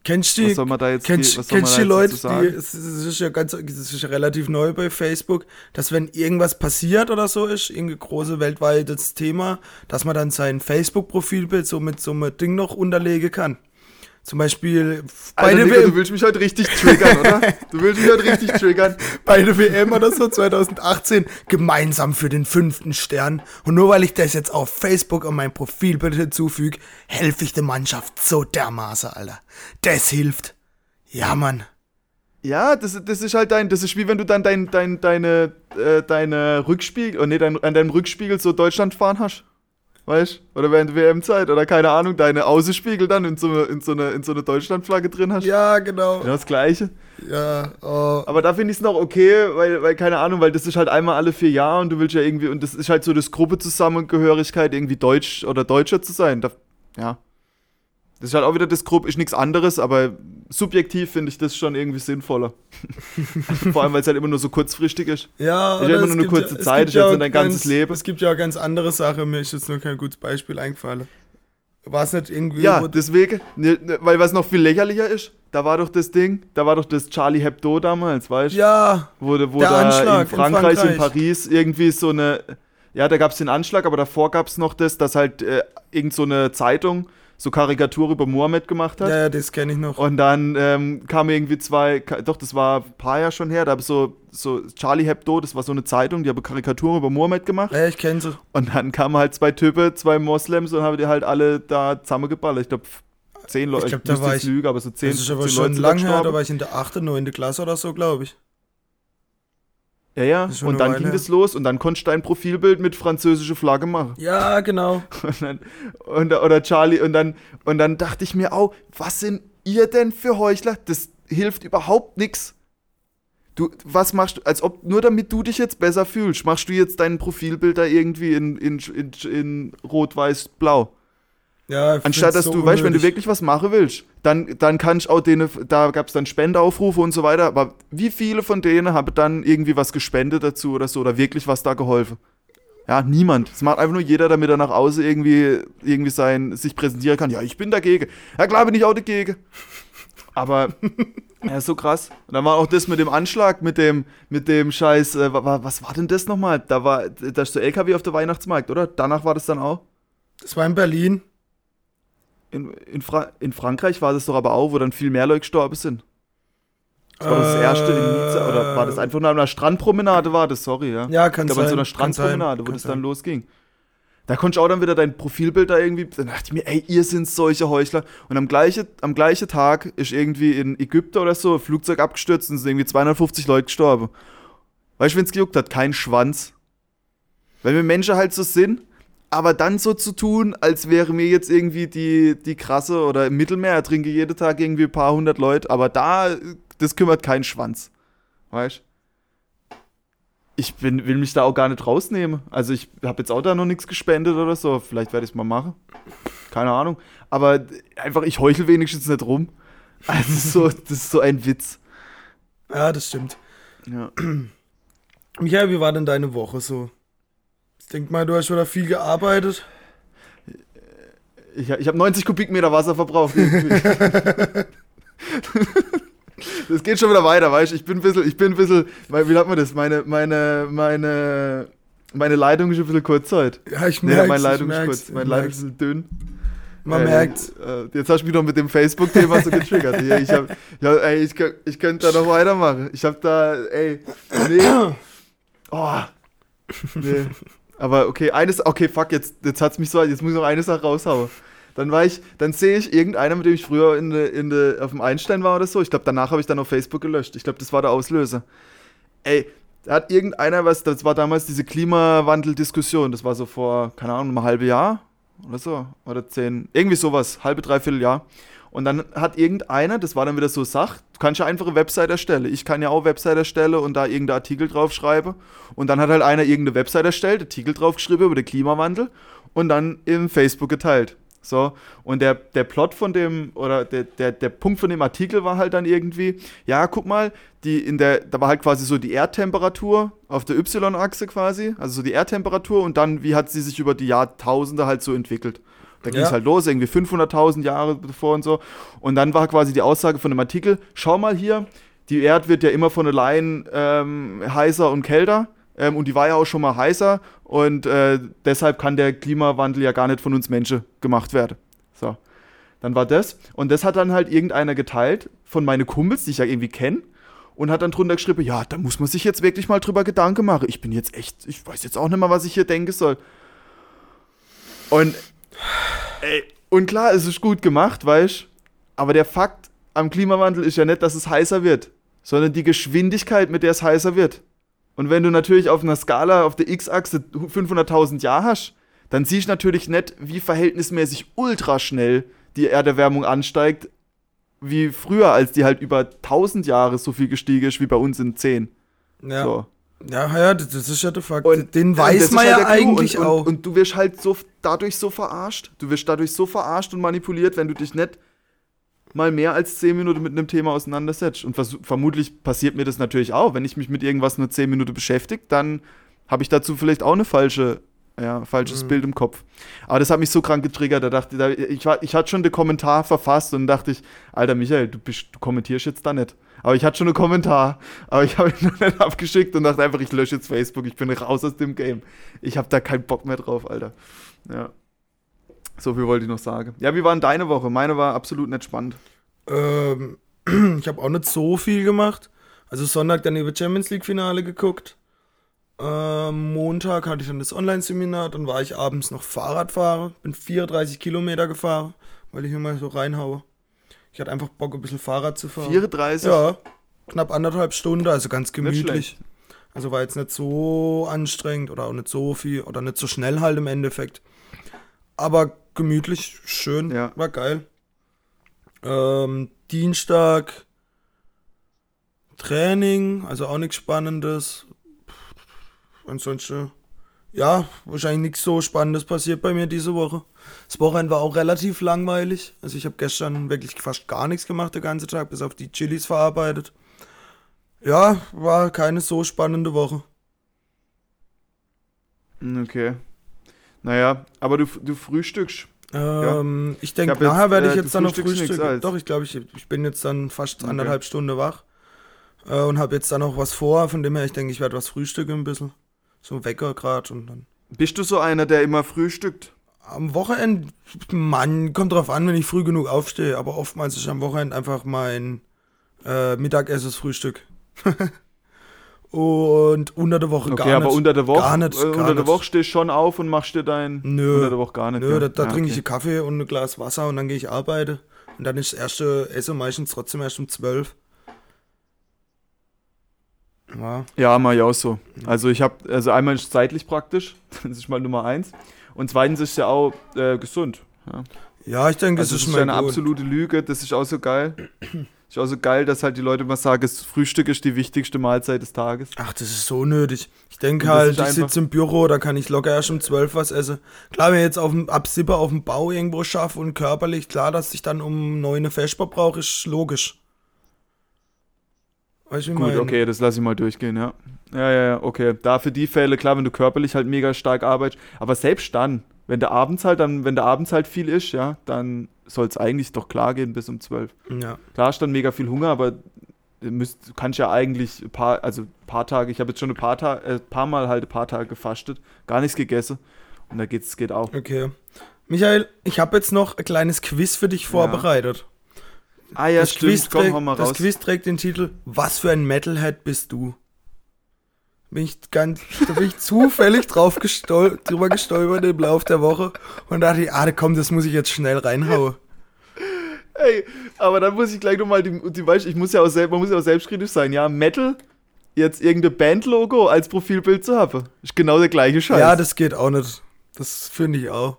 Speaker 2: kennst du
Speaker 1: was
Speaker 2: die,
Speaker 1: soll man da jetzt,
Speaker 2: Kennst,
Speaker 1: was soll man
Speaker 2: kennst
Speaker 1: da
Speaker 2: die Leute, die, es, es ist ja ganz, es ist ja relativ neu bei Facebook, dass wenn irgendwas passiert oder so ist, irgendein großes weltweites Thema, dass man dann sein Facebook-Profilbild so mit so einem Ding noch unterlegen kann. Zum Beispiel bei
Speaker 1: Alter,
Speaker 2: der,
Speaker 1: Digga, du
Speaker 2: WM,
Speaker 1: willst mich heute richtig triggern, oder? Du willst mich heute richtig triggern.
Speaker 2: bei der WM oder so 2018 gemeinsam für den fünften Stern. Und nur weil ich das jetzt auf Facebook an mein Profilbild hinzufüge, helfe ich der Mannschaft so dermaßen, Alter. Das hilft. Ja, Mann.
Speaker 1: Ja, das, das ist halt dein, das ist wie wenn du dann dein, dein, deine, äh, deine Rückspiegel, oh nee, dein, an deinem Rückspiegel so Deutschland fahren hast. Weißt Oder während der WM-Zeit oder keine Ahnung, deine Außenspiegel dann in so eine, in so eine, in so eine Deutschlandflagge drin hast.
Speaker 2: Ja, genau.
Speaker 1: Genau das Gleiche.
Speaker 2: Ja, oh.
Speaker 1: Aber da finde ich es noch okay, weil, weil, keine Ahnung, weil das ist halt einmal alle vier Jahre und du willst ja irgendwie, und das ist halt so das Gruppezusammengehörigkeit, irgendwie Deutsch oder Deutscher zu sein. Da, ja. Das ist halt auch wieder das Gruppe, ist nichts anderes, aber subjektiv finde ich das schon irgendwie sinnvoller. Vor allem, weil es halt immer nur so kurzfristig ist.
Speaker 2: Ja,
Speaker 1: Ist ja immer nur eine kurze
Speaker 2: ja-
Speaker 1: Zeit, ist ja so
Speaker 2: auch
Speaker 1: dein ganzes
Speaker 2: ganz,
Speaker 1: Leben.
Speaker 2: Es gibt ja auch ganz andere Sachen, mir ist jetzt nur kein gutes Beispiel eingefallen. War es nicht irgendwie.
Speaker 1: Ja, deswegen, ne, ne, weil was noch viel lächerlicher ist, da war doch das Ding, da war doch das Charlie Hebdo damals, weißt du?
Speaker 2: ja,
Speaker 1: Wo, wo
Speaker 2: Der
Speaker 1: da
Speaker 2: Anschlag
Speaker 1: in
Speaker 2: in
Speaker 1: Frankreich, in,
Speaker 2: Frankreich.
Speaker 1: Paris irgendwie so eine, ja, da gab es den Anschlag, aber davor gab es noch das, dass halt äh, irgend so eine Zeitung so Karikatur über Mohammed gemacht hat.
Speaker 2: ja, ja, das kenne ich noch.
Speaker 1: Und dann ähm, kamen irgendwie zwei, doch, das war ein paar Jahre schon her, da habe so, so Charlie Hebdo, das war so eine Zeitung, die haben Karikaturen über Mohammed gemacht.
Speaker 2: Ja, ich kenne sie.
Speaker 1: Und dann kamen halt zwei Typen, zwei Moslems und haben die halt alle da zusammengeballert. Ich glaube, zehn Leute.
Speaker 2: Ich glaub, da war ich-
Speaker 1: lügen, aber so zehn,
Speaker 2: Das ist aber
Speaker 1: zehn
Speaker 2: schon
Speaker 1: Leute
Speaker 2: lang her, da war ich in der 8., 9. Klasse oder so, glaube ich.
Speaker 1: Ja, ja. Und dann
Speaker 2: Weile
Speaker 1: ging das los und dann konntest du ein Profilbild mit französischer Flagge machen.
Speaker 2: Ja, genau.
Speaker 1: Und dann, und, oder Charlie, und dann, und dann dachte ich mir auch, was sind ihr denn für Heuchler? Das hilft überhaupt nichts. Du, was machst du, als ob, nur damit du dich jetzt besser fühlst, machst du jetzt dein Profilbild da irgendwie in, in, in, in rot-weiß-blau.
Speaker 2: Ja, ich
Speaker 1: Anstatt dass
Speaker 2: so
Speaker 1: du, weißt, wenn du wirklich was machen willst, dann, dann kann ich auch denen, da gab es dann Spendeaufrufe und so weiter, aber wie viele von denen haben dann irgendwie was gespendet dazu oder so oder wirklich was da geholfen? Ja, niemand. Es macht einfach nur jeder, damit er nach außen irgendwie, irgendwie sein, sich präsentieren kann. Ja, ich bin dagegen. Ja, klar bin ich auch dagegen. Aber, ja, so krass. Und dann war auch das mit dem Anschlag, mit dem, mit dem Scheiß, äh, wa- wa- was war denn das nochmal? Da war, da ist so LKW auf der Weihnachtsmarkt, oder? Danach war das dann auch?
Speaker 2: Das war in Berlin.
Speaker 1: In, in, Fra in Frankreich war das doch aber auch, wo dann viel mehr Leute gestorben sind. Das war das erste in Nizza, oder war das einfach nur an einer Strandpromenade, war das, sorry, ja.
Speaker 2: Ja, kann
Speaker 1: da war
Speaker 2: sein.
Speaker 1: so einer Strandpromenade,
Speaker 2: sein,
Speaker 1: wo das
Speaker 2: sein.
Speaker 1: dann losging. Da konntest du auch dann wieder dein Profilbild da irgendwie, dann dachte ich mir, ey, ihr sind solche Heuchler. Und am gleichen am gleiche Tag ist irgendwie in Ägypten oder so ein Flugzeug abgestürzt und sind irgendwie 250 Leute gestorben. Weißt du, wenn es gejuckt hat? Kein Schwanz. Weil wir Menschen halt so sind, aber dann so zu tun, als wäre mir jetzt irgendwie die, die krasse oder im Mittelmeer ertrinke jeden Tag irgendwie ein paar hundert Leute, aber da, das kümmert kein Schwanz. Weißt Ich bin, will mich da auch gar nicht rausnehmen. Also ich habe jetzt auch da noch nichts gespendet oder so. Vielleicht werde ich es mal machen. Keine Ahnung. Aber einfach, ich heuchel wenigstens nicht rum. Also so, das ist so ein Witz.
Speaker 2: Ja, das stimmt.
Speaker 1: Ja.
Speaker 2: Michael, wie war denn deine Woche so? Ich denke mal, du hast wieder viel gearbeitet.
Speaker 1: Ich, ich habe 90 Kubikmeter Wasser verbraucht. das geht schon wieder weiter, weißt du? Ich bin ein bisschen, ich bin ein bisschen, wie sagt man das? Meine, meine, meine, meine Leitung ist ein bisschen kurz heute.
Speaker 2: Ja, ich
Speaker 1: Nee,
Speaker 2: merk's.
Speaker 1: meine
Speaker 2: ich
Speaker 1: Leitung ist kurz.
Speaker 2: ich
Speaker 1: Meine Leitung ist dünn.
Speaker 2: Man
Speaker 1: Äh,
Speaker 2: merkt's.
Speaker 1: Äh, jetzt hast du mich noch mit dem Facebook-Thema so getriggert. Ich, hab, ja, ey, ich, ich könnte da noch weitermachen. Ich habe da, ey, nee. Oh. Nee. Aber okay, eines, okay, fuck, jetzt, jetzt hat's mich so, jetzt muss ich noch eine Sache raushauen. Dann war ich, dann sehe ich irgendeiner, mit dem ich früher in de, in de, auf dem Einstein war oder so. Ich glaube, danach habe ich dann auf Facebook gelöscht. Ich glaube, das war der Auslöser. Ey, da hat irgendeiner was, das war damals diese Klimawandel-Diskussion, das war so vor, keine Ahnung, einem halben Jahr oder so, oder zehn, irgendwie sowas, halbe, dreiviertel Jahr. Und dann hat irgendeiner, das war dann wieder so Sach, du kannst ja einfach eine Website erstellen. Ich kann ja auch Website erstellen und da irgendeinen Artikel draufschreiben. Und dann hat halt einer irgendeine Website erstellt, Artikel draufgeschrieben über den Klimawandel und dann im Facebook geteilt. So, und der, der Plot von dem, oder der, der, der Punkt von dem Artikel war halt dann irgendwie, ja, guck mal, die in der, da war halt quasi so die Erdtemperatur auf der Y-Achse quasi, also so die Erdtemperatur und dann, wie hat sie sich über die Jahrtausende halt so entwickelt. Da ging es
Speaker 2: Ja.
Speaker 1: halt los, irgendwie 500.000 Jahre bevor und so. Und dann war quasi die Aussage von dem Artikel, schau mal hier, die Erde wird ja immer von allein ähm, heißer und kälter. Ähm, und die war ja auch schon mal heißer. Und äh, deshalb kann der Klimawandel ja gar nicht von uns Menschen gemacht werden. So. Dann war das. Und das hat dann halt irgendeiner geteilt von meinen Kumpels, die ich ja irgendwie kenne. Und hat dann drunter geschrieben, ja, da muss man sich jetzt wirklich mal drüber Gedanken machen. Ich bin jetzt echt, ich weiß jetzt auch nicht mal, was ich hier denken soll. Und, ey, und klar, es ist gut gemacht, weißt aber der Fakt am Klimawandel ist ja nicht, dass es heißer wird, sondern die Geschwindigkeit, mit der es heißer wird. Und wenn du natürlich auf einer Skala auf der X-Achse 500.000 Jahre hast, dann sehe ich natürlich nicht, wie verhältnismäßig ultra schnell die Erderwärmung ansteigt, wie früher, als die halt über 1000 Jahre so viel gestiegen ist wie bei uns in 10.
Speaker 2: Ja.
Speaker 1: So.
Speaker 2: Ja, ja, das ist ja der Fakt.
Speaker 1: Und
Speaker 2: Den
Speaker 1: das
Speaker 2: weiß man
Speaker 1: halt
Speaker 2: ja eigentlich
Speaker 1: und,
Speaker 2: auch.
Speaker 1: Und, und du wirst halt so dadurch so verarscht. Du wirst dadurch so verarscht und manipuliert, wenn du dich nicht mal mehr als 10 Minuten mit einem Thema auseinandersetzt. Und vermutlich passiert mir das natürlich auch. Wenn ich mich mit irgendwas nur 10 Minuten beschäftige, dann habe ich dazu vielleicht auch eine falsche, ja, falsches
Speaker 2: Mhm.
Speaker 1: Bild im Kopf. Aber das hat mich so krank getriggert. Da dachte da, ich, war, ich hatte schon den Kommentar verfasst und dachte ich, Alter Michael, du, bist, du kommentierst jetzt da nicht. Aber ich hatte schon einen Kommentar, aber ich habe ihn noch nicht abgeschickt und dachte einfach, ich lösche jetzt Facebook, ich bin raus aus dem Game. Ich habe da keinen Bock mehr drauf, Alter. Ja. So viel wollte ich noch sagen. Ja, wie war denn deine Woche? Meine war absolut nicht spannend.
Speaker 2: Ähm, ich habe auch nicht so viel gemacht. Also Sonntag dann über Champions League Finale geguckt. Ähm, Montag hatte ich dann das Online-Seminar, dann war ich abends noch Fahrradfahrer, bin 34 Kilometer gefahren, weil ich immer so reinhaue. Ich hatte einfach Bock, ein bisschen Fahrrad zu fahren.
Speaker 1: 34?
Speaker 2: Ja, knapp anderthalb Stunden, also ganz gemütlich. Also war jetzt nicht so anstrengend oder auch nicht so viel oder nicht so schnell halt im Endeffekt. Aber gemütlich, schön,
Speaker 1: Ja.
Speaker 2: war geil. Ähm, Dienstag Training, also auch nichts Spannendes. Ansonsten, ja, wahrscheinlich nichts so Spannendes passiert bei mir diese Woche. Das Wochenende war auch relativ langweilig. Also ich habe gestern wirklich fast gar nichts gemacht, den ganzen Tag, bis auf die Chilis verarbeitet. Ja, war keine so spannende Woche.
Speaker 1: Hm, Okay. Naja, aber du, du frühstückst.
Speaker 2: Ähm, ich denke,
Speaker 1: Ich hab
Speaker 2: nachher
Speaker 1: jetzt,
Speaker 2: werde
Speaker 1: äh,
Speaker 2: ich
Speaker 1: du
Speaker 2: jetzt dann noch frühstücken. Doch, ich glaube, ich, ich bin jetzt dann fast
Speaker 1: Okay.
Speaker 2: anderthalb Stunden wach äh, und habe jetzt dann noch was vor. Von dem her, ich denke, ich werde was frühstücken ein bisschen. So Wecker gerade und dann.
Speaker 1: Bist du so einer, der immer frühstückt?
Speaker 2: Am Wochenende, Mann, kommt drauf an, wenn ich früh genug aufstehe. Aber oftmals ist am Wochenende einfach mein äh, Mittagessen-Frühstück. und unter der Woche
Speaker 1: Okay,
Speaker 2: gar
Speaker 1: aber
Speaker 2: nicht.
Speaker 1: unter der Woche,
Speaker 2: Gar nicht,
Speaker 1: äh,
Speaker 2: gar
Speaker 1: unter der. Woche stehst du schon auf und machst dir dein.
Speaker 2: Nö.
Speaker 1: Unter der Woche gar nicht.
Speaker 2: Nö,
Speaker 1: ja.
Speaker 2: da, da
Speaker 1: ja,
Speaker 2: trinke ich
Speaker 1: okay.
Speaker 2: einen Kaffee und ein Glas Wasser und dann gehe ich arbeiten. Und dann ist das erste Essen meistens trotzdem erst um 12. Ja.
Speaker 1: Ja, mach ich auch so. Also ich habe, also einmal ist es zeitlich praktisch, das ist mal Nummer eins. Und zweitens ist es ja auch äh, gesund. Ja.
Speaker 2: ja, ich denke,
Speaker 1: Also
Speaker 2: es
Speaker 1: das
Speaker 2: ist
Speaker 1: ist ja
Speaker 2: mal
Speaker 1: eine
Speaker 2: gut.
Speaker 1: absolute Lüge, das ist auch so geil. Ist auch so geil, dass halt die Leute immer sagen, das Frühstück ist die wichtigste Mahlzeit des Tages.
Speaker 2: Ach, das ist so nötig. Ich denke
Speaker 1: das
Speaker 2: halt, ich sitze im Büro, da kann ich locker erst um 12 was essen. Klar, wenn ich jetzt auf dem, ab 7 auf dem Bau irgendwo schaffe und körperlich, klar, dass ich dann um 9 eine Vesper brauche, ist logisch. Weißt du,
Speaker 1: Gut,
Speaker 2: mein?
Speaker 1: okay, das lasse ich mal durchgehen, ja. Ja, ja, ja, okay. Da für die Fälle, klar, wenn du körperlich halt mega stark arbeitest, aber selbst dann, wenn der abends halt, dann, wenn der abends halt viel ist, ja, dann soll es eigentlich doch klar gehen bis um 12.
Speaker 2: Ja.
Speaker 1: Klar hast dann mega viel Hunger, aber du müsst, du kannst ja eigentlich ein paar, also ein paar Tage, ich habe jetzt schon ein paar, Ta äh, paar Mal halt ein paar Tage gefastet, gar nichts gegessen und da geht's, geht auch.
Speaker 2: Okay. Michael, ich habe jetzt noch ein kleines Quiz für dich vorbereitet.
Speaker 1: Ah ja,
Speaker 2: das, Quiz
Speaker 1: stimmt, komm,
Speaker 2: trägt,
Speaker 1: mal
Speaker 2: das
Speaker 1: raus.
Speaker 2: Quiz trägt den Titel Was für ein Metalhead bist du? Bin ich ganz, da bin ich zufällig drauf gestol drüber gestolpert im Lauf der Woche und dachte, ich, ah, komm, das muss ich jetzt schnell reinhauen.
Speaker 1: Ey, aber dann muss ich gleich nochmal, die, die, weißt, ich muss ja auch selber, man muss ja auch selbstkritisch sein, ja, Metal, jetzt irgendein Bandlogo als Profilbild zu haben, ist genau der gleiche Scheiß.
Speaker 2: Ja, das geht auch nicht. Das finde ich auch.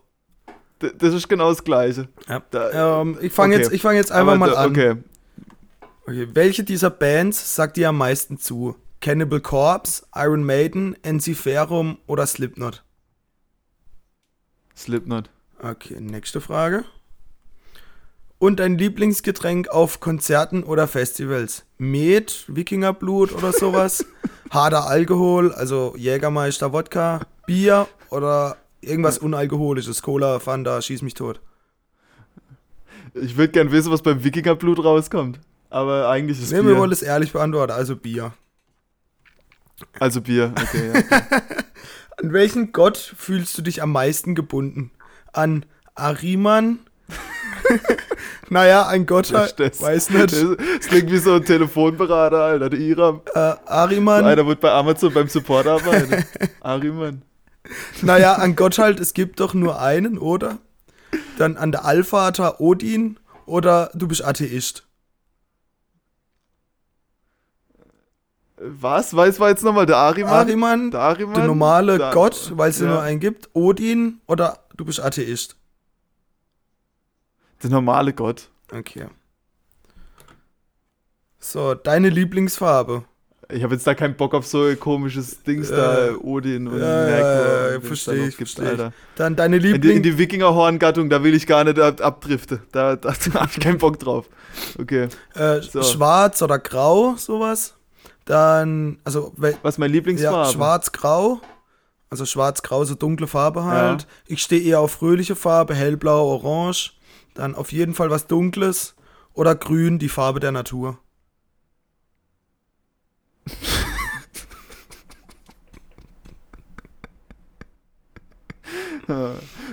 Speaker 1: Das ist genau das gleiche.
Speaker 2: Ja.
Speaker 1: Da-
Speaker 2: Ähm, ich fange
Speaker 1: okay.
Speaker 2: jetzt, ich fang jetzt einfach
Speaker 1: Aber
Speaker 2: mal
Speaker 1: da-
Speaker 2: an.
Speaker 1: Okay,
Speaker 2: Okay, welche dieser Bands sagt dir am meisten zu? Cannibal Corpse, Iron Maiden, Enziferum oder Slipknot?
Speaker 1: Slipknot.
Speaker 2: Okay, nächste Frage. Und dein Lieblingsgetränk auf Konzerten oder Festivals? Met, Wikingerblut oder sowas? Harter Alkohol, also Jägermeister, Wodka, Bier oder irgendwas Unalkoholisches? Cola, Fanta, schieß mich tot.
Speaker 1: Ich würde gern wissen, was beim Wikingerblut rauskommt. Aber eigentlich ist
Speaker 2: Nee,
Speaker 1: Bier.
Speaker 2: wir wollen es ehrlich beantworten, also Bier.
Speaker 1: Also Bier, okay, ja.
Speaker 2: An welchen Gott fühlst du dich am meisten gebunden? An Ariman? naja, ein Gott,
Speaker 1: das?
Speaker 2: weiß nicht.
Speaker 1: Das, das klingt wie so ein Telefonberater, Alter. Der Iram.
Speaker 2: Äh, Ariman,
Speaker 1: Einer wird bei Amazon beim Support arbeiten. Ariman.
Speaker 2: Naja, an Gott halt, es gibt doch nur einen, oder? Dann an der Allvater Odin oder du bist Atheist.
Speaker 1: Was? Weiß war jetzt nochmal der Ariman?
Speaker 2: Ariman,
Speaker 1: der, Ariman?
Speaker 2: der normale
Speaker 1: Da-
Speaker 2: Gott, weil es
Speaker 1: ja.
Speaker 2: nur einen gibt, Odin oder du bist Atheist.
Speaker 1: Der normale Gott.
Speaker 2: Okay. So, deine Lieblingsfarbe.
Speaker 1: Ich habe jetzt da keinen Bock auf so komisches Dings
Speaker 2: Äh,
Speaker 1: da, Odin und
Speaker 2: ja,
Speaker 1: Merkur.
Speaker 2: ja, ja,
Speaker 1: und wenn's
Speaker 2: versteh
Speaker 1: da noch
Speaker 2: ich,
Speaker 1: gibt,
Speaker 2: versteh ich.
Speaker 1: Alter.
Speaker 2: Dann deine
Speaker 1: In die, in die Wikingerhorn-Gattung, da will ich gar nicht ab, abdriften. Da, da, da habe ich keinen Bock drauf. Okay.
Speaker 2: äh,
Speaker 1: so.
Speaker 2: schwarz oder grau, sowas. Dann, also,
Speaker 1: Was ist meine
Speaker 2: ja,
Speaker 1: Lieblingsfarbe?
Speaker 2: schwarz-grau. Also schwarz-grau, so dunkle Farbe halt. Ich stehe eher auf fröhliche Farbe, hellblau, orange. Dann auf jeden Fall was Dunkles. Oder grün, die Farbe der Natur.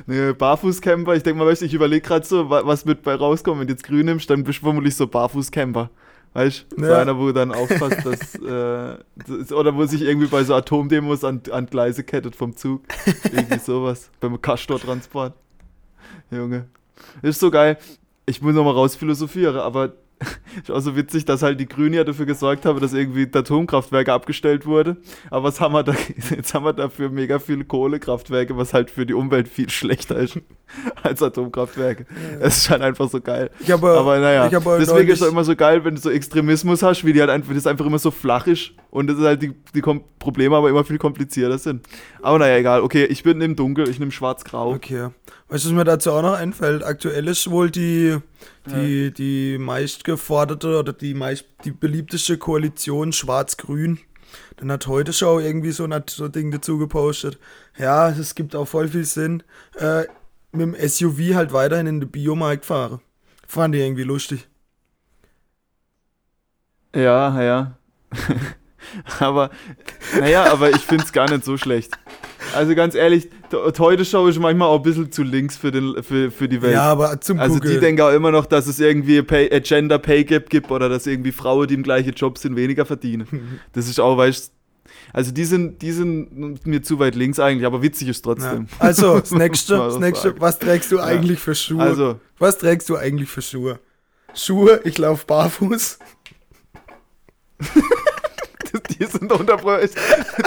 Speaker 1: Nee, Barfußcamper, ich denke mal, weißt ich überlege gerade so, wa- was mit bei rauskommt. Wenn du jetzt grün nimmst, dann bist du vermutlich so Barfußcamper. Weißt du? So
Speaker 2: Ja.
Speaker 1: einer, wo dann aufpasst, dass. Äh, das- oder wo sich irgendwie bei so Atomdemos an, an Gleise kettet vom Zug. irgendwie sowas. Beim Castor-Transport. Junge. Ist so geil. Ich muss nochmal raus philosophieren, aber ist auch so witzig, dass halt die Grünen ja dafür gesorgt haben, dass irgendwie das Atomkraftwerke abgestellt wurde. Aber was haben wir da? Jetzt haben wir dafür mega viele Kohlekraftwerke, was halt für die Umwelt viel schlechter ist als Atomkraftwerke. Es ist halt einfach so geil.
Speaker 2: Ich habe,
Speaker 1: Aber naja,
Speaker 2: ich habe
Speaker 1: deswegen ist es immer so geil, wenn du so Extremismus hast, wie die halt einfach, das einfach immer so flach ist und das ist halt die, die Probleme aber immer viel komplizierter sind. Aber naja, egal. Okay, ich bin im Dunkel, ich nehme schwarz-grau.
Speaker 2: Okay. Weißt du, was mir dazu auch noch einfällt? Aktuell ist wohl die, die, die meistgeforderte oder die meist die beliebteste Koalition Schwarz-Grün. Dann hat heute Show irgendwie so ein so Ding dazu gepostet. Ja, es gibt auch voll viel Sinn. Äh, mit dem SUV halt weiterhin in den Biomarkt fahren. Fand ich irgendwie lustig.
Speaker 1: Ja, ja. aber, naja, aber ich finde es gar nicht so schlecht. Also ganz ehrlich, die Heute-Show ist manchmal auch ein bisschen zu links für, den, für, für die Welt.
Speaker 2: Ja, aber zum
Speaker 1: also
Speaker 2: Gucken.
Speaker 1: die denken auch immer noch, dass es irgendwie ein Pay, a Gender Pay Gap gibt oder dass irgendwie Frauen, die im gleichen Job sind, weniger verdienen. Das ist auch, weißt also die sind, die sind mir zu weit links eigentlich, aber witzig ist
Speaker 2: ja.
Speaker 1: trotzdem.
Speaker 2: Also, das nächste, das nächste, was trägst du eigentlich für Schuhe?
Speaker 1: Also,
Speaker 2: Was trägst du eigentlich für Schuhe? Schuhe, ich laufe barfuß.
Speaker 1: die sind unterbrochen.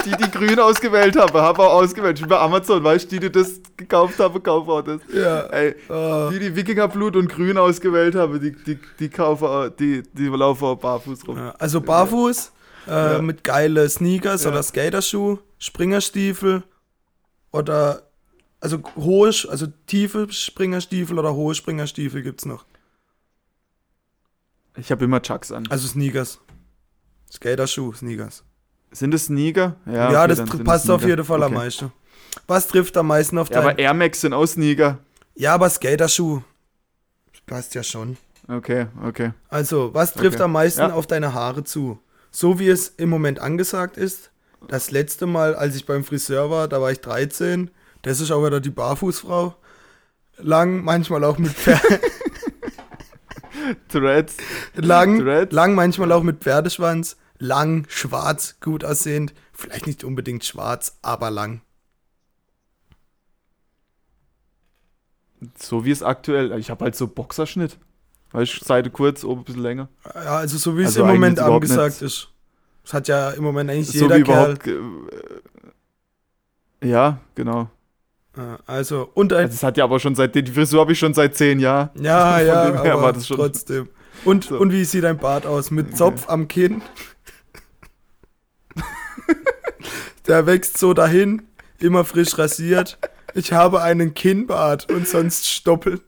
Speaker 1: Die, die grün ausgewählt haben, haben auch ausgewählt. Wie bei Amazon, weißt du, die, die das gekauft haben, kaufen auch das.
Speaker 2: Ja.
Speaker 1: Ey,
Speaker 2: Ah.
Speaker 1: die, die Wikingerblut und Grün ausgewählt haben, die, die, die kaufen auch, die, die laufen auch barfuß rum.
Speaker 2: Ja, Also barfuß, äh,
Speaker 1: Ja.
Speaker 2: mit geile Sneakers oder Skaterschuh, Springerstiefel oder also hohe, also tiefe Springerstiefel oder hohe Springerstiefel gibt's noch.
Speaker 1: Ich habe immer Chucks an.
Speaker 2: Also Sneakers. Skaterschuh, Sneakers.
Speaker 1: Sind es Sneaker?
Speaker 2: Ja,
Speaker 1: okay,
Speaker 2: das passt auf jeden Fall am
Speaker 1: Okay.
Speaker 2: meisten. Was trifft am meisten auf
Speaker 1: Ja,
Speaker 2: dein...
Speaker 1: aber Air Max sind auch Sneaker.
Speaker 2: ja, aber Skaterschuh. Passt ja schon.
Speaker 1: Okay, okay.
Speaker 2: Also, was trifft
Speaker 1: Okay.
Speaker 2: am meisten
Speaker 1: Ja.
Speaker 2: auf deine Haare zu? So wie es im Moment angesagt ist. Das letzte Mal, als ich beim Friseur war, da war ich 13. Das ist auch wieder die Barfußfrau. Lang, manchmal auch mit Pferd
Speaker 1: Threads.
Speaker 2: lang,
Speaker 1: Dreads?
Speaker 2: lang, manchmal auch mit Pferdeschwanz. Lang, schwarz, gut aussehend. Vielleicht nicht unbedingt schwarz, aber lang.
Speaker 1: So wie es aktuell. Ich habe halt so Boxerschnitt. Weißt du, Seite kurz, oben ein bisschen länger.
Speaker 2: Ja, also so wie es
Speaker 1: Also
Speaker 2: im Moment angesagt ist. Das hat ja im Moment eigentlich
Speaker 1: So
Speaker 2: jeder
Speaker 1: wie
Speaker 2: Kerl.
Speaker 1: überhaupt. Äh, ja, genau.
Speaker 2: Also, und ein,
Speaker 1: Also es hat ja aber schon seit. Die Frisur habe ich schon seit zehn Jahren.
Speaker 2: Ja,
Speaker 1: Von
Speaker 2: ja, aber
Speaker 1: war das schon-
Speaker 2: trotzdem. Und,
Speaker 1: So.
Speaker 2: und wie sieht dein Bart aus? Mit Zopf am Kinn? Der wächst so dahin, immer frisch rasiert. Ich habe einen Kinnbart und sonst Stoppel.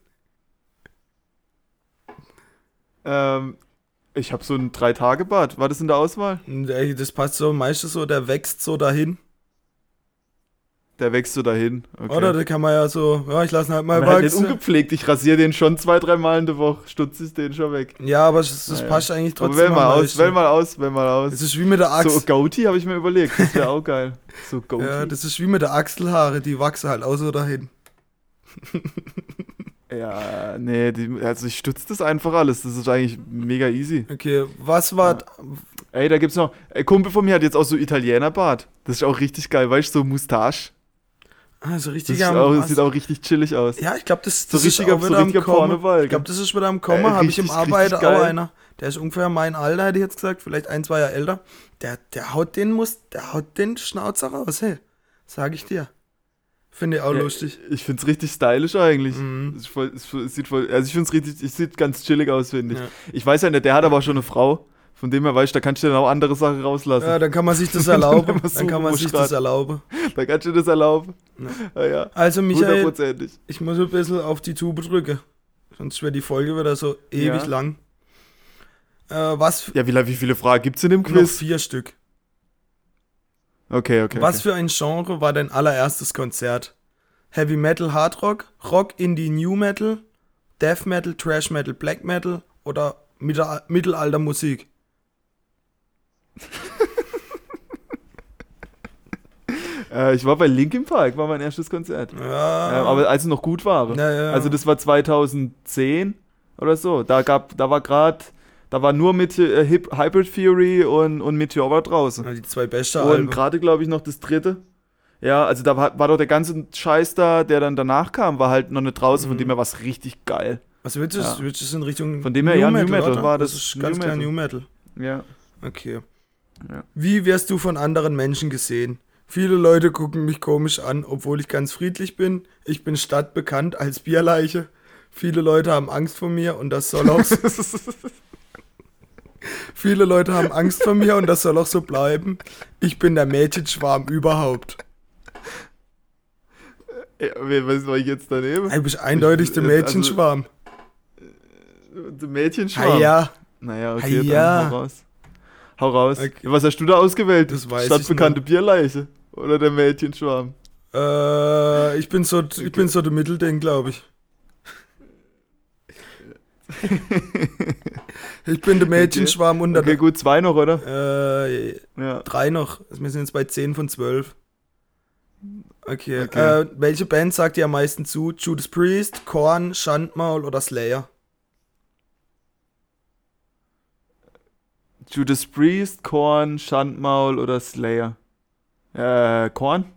Speaker 1: Ähm, ich habe so ein Drei-Tage-Bad. War das in der Auswahl?
Speaker 2: Das passt so meistens so, der wächst so dahin.
Speaker 1: Der wächst so dahin. Okay.
Speaker 2: Oder da kann man ja so, ja, ich lasse ihn halt mal
Speaker 1: aber halt nicht
Speaker 2: wachsen.
Speaker 1: ungepflegt. Ich rasiere den schon zwei, drei Mal in der Woche. Stutz ist den schon weg.
Speaker 2: Ja, aber das, das
Speaker 1: Naja.
Speaker 2: passt eigentlich
Speaker 1: Aber
Speaker 2: trotzdem
Speaker 1: wähl mal aus, wähl mal aus, wähl mal aus.
Speaker 2: Das ist wie mit der
Speaker 1: So,
Speaker 2: Achsel.
Speaker 1: Goatee habe ich mir überlegt. Das wäre auch geil. So Goatee.
Speaker 2: ja, das ist wie mit der Achselhaare, die wachsen halt auch so dahin.
Speaker 1: Ja, nee, die, also ich stütze das einfach alles. Das ist eigentlich mega easy.
Speaker 2: Okay, was war,
Speaker 1: Ey, da gibt's noch. Ein Kumpel von mir hat jetzt auch so Italienerbart. Das ist auch richtig geil, weißt du, so Moustache.
Speaker 2: Also
Speaker 1: Das,
Speaker 2: richtig
Speaker 1: ist
Speaker 2: am-
Speaker 1: auch, das sieht auch richtig chillig aus.
Speaker 2: Ja, ich glaube, das,
Speaker 1: So
Speaker 2: das ist
Speaker 1: richtiger-
Speaker 2: auch
Speaker 1: so
Speaker 2: wieder am
Speaker 1: richtiger
Speaker 2: Kommen.
Speaker 1: Pornobalken.
Speaker 2: Ich glaube, das ist wieder am Kommen.
Speaker 1: Äh,
Speaker 2: Habe ich im
Speaker 1: richtig,
Speaker 2: Arbeiter
Speaker 1: richtig
Speaker 2: auch einer. der ist ungefähr mein Alter, hätte ich jetzt gesagt, vielleicht ein, zwei Jahre älter. Der, der haut den muss, der haut den Schnauzer raus, hey. Sag ich dir. Finde ich auch
Speaker 1: Ja,
Speaker 2: lustig.
Speaker 1: Ich find's richtig stylisch eigentlich.
Speaker 2: Mhm.
Speaker 1: Es voll, es es sieht voll, also ich find's richtig, es sieht ganz chillig aus, finde ich.
Speaker 2: Ja.
Speaker 1: Ich weiß ja nicht, der hat aber schon eine Frau. Von dem her weißt du, da kannst du dann auch andere Sachen rauslassen.
Speaker 2: Ja, dann kann man sich das erlauben. Dann
Speaker 1: so
Speaker 2: kann man sich das erlauben.
Speaker 1: Da kannst du das erlauben. Ja, ja.
Speaker 2: Also Michael, ich muss ein bisschen auf die Tube drücken. Sonst wird die Folge wieder so ewig
Speaker 1: Ja.
Speaker 2: lang. Äh, was?
Speaker 1: Ja, wie, wie viele Fragen gibt's in dem
Speaker 2: Noch
Speaker 1: Quiz?
Speaker 2: vier Stück.
Speaker 1: Okay, okay.
Speaker 2: Was
Speaker 1: okay.
Speaker 2: für ein Genre war dein allererstes Konzert? Heavy Metal, Hard Rock, Rock, Indie, New Metal, Death Metal, Trash Metal, Black Metal oder Mittel Mittelalter Musik?
Speaker 1: Äh, ich war bei Linkin Park, war mein erstes Konzert.
Speaker 2: Ja,
Speaker 1: Ähm, aber als es noch gut war.
Speaker 2: Ja, ja.
Speaker 1: Also das war 2010 oder so. Da gab, da war gerade, da war nur mit äh, Hybrid Theory und, und Meteor draußen.
Speaker 2: die zwei beste
Speaker 1: Und gerade, glaube ich, noch das dritte. Ja, also da war, war doch der ganze Scheiß da, der dann danach kam, war halt noch nicht draußen, von
Speaker 2: Mhm.
Speaker 1: dem her war es richtig geil.
Speaker 2: Was willst du?
Speaker 1: Ja.
Speaker 2: Willst du es in Richtung
Speaker 1: Von dem her, ja, New Metal
Speaker 2: oder?
Speaker 1: war das
Speaker 2: ist
Speaker 1: New
Speaker 2: ganz klar
Speaker 1: Metal.
Speaker 2: New Metal.
Speaker 1: Ja.
Speaker 2: Okay.
Speaker 1: Ja.
Speaker 2: Wie wirst du von anderen Menschen gesehen? Viele Leute gucken mich komisch an, obwohl ich ganz friedlich bin. Ich bin stadtbekannt als Bierleiche. Viele Leute haben Angst vor mir und das soll auch so Viele Leute haben Angst vor mir und das soll auch so bleiben. Ich bin der Mädchenschwarm überhaupt.
Speaker 1: ja was soll ich jetzt daneben?
Speaker 2: Du bist eindeutig der
Speaker 1: Also-
Speaker 2: Mädchenschwarm.
Speaker 1: Der Mädchenschwarm.
Speaker 2: Ah ja,
Speaker 1: Naja, okay, dann
Speaker 2: ja.
Speaker 1: hau raus. Hau raus.
Speaker 2: Okay.
Speaker 1: Was hast du da ausgewählt?
Speaker 2: Das weiß ich
Speaker 1: Stadtbekannte Bierleiche oder der Mädchenschwarm?
Speaker 2: äh, ich bin so, ich bin so der Mittelding, glaube ich. Ich bin der Mädchenschwarm unter
Speaker 1: Okay, gut, zwei noch, oder?
Speaker 2: der. Äh,
Speaker 1: Ja.
Speaker 2: drei noch. Wir sind jetzt bei 10 von 12. Okay.
Speaker 1: Okay.
Speaker 2: Äh, welche Band sagt dir am meisten zu? Judas Priest, Korn, Schandmaul oder Slayer?
Speaker 1: Judas Priest, Korn, Schandmaul oder Slayer? Äh, Korn?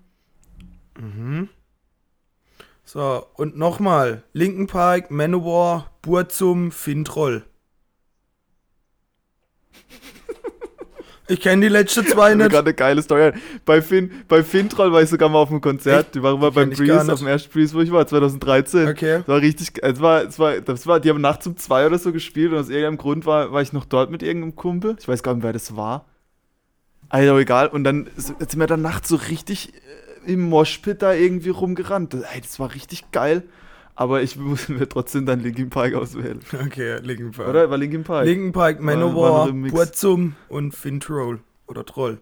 Speaker 2: Mhm. So, und nochmal. Linken Park, Manowar, Burzum, Fintroll. Ich kenne die letzten zwei
Speaker 1: Ich
Speaker 2: nicht.
Speaker 1: gerade eine geile Story. Bei Finn, bei Fintroll war ich sogar mal auf dem Konzert.
Speaker 2: Echt?
Speaker 1: Die waren mal beim Breeze, auf dem ersten Breeze, wo ich war, 2013.
Speaker 2: Okay.
Speaker 1: Das war richtig, es war, es war, das war, die haben nachts um zwei oder so gespielt und aus irgendeinem Grund war, war ich noch dort mit irgendeinem Kumpel. Ich weiß gar nicht, wer das war. Also egal. Und dann sind wir dann nachts so richtig äh, im Moshpit da irgendwie rumgerannt. Das, ey, das war richtig geil. Aber ich muss mir trotzdem dann Linkin Park auswählen.
Speaker 2: Okay, Linken Park.
Speaker 1: Oder? War Linkin Park?
Speaker 2: Linken Park,
Speaker 1: War- war
Speaker 2: Manowar. Burzum und Fintroll. Oder Troll.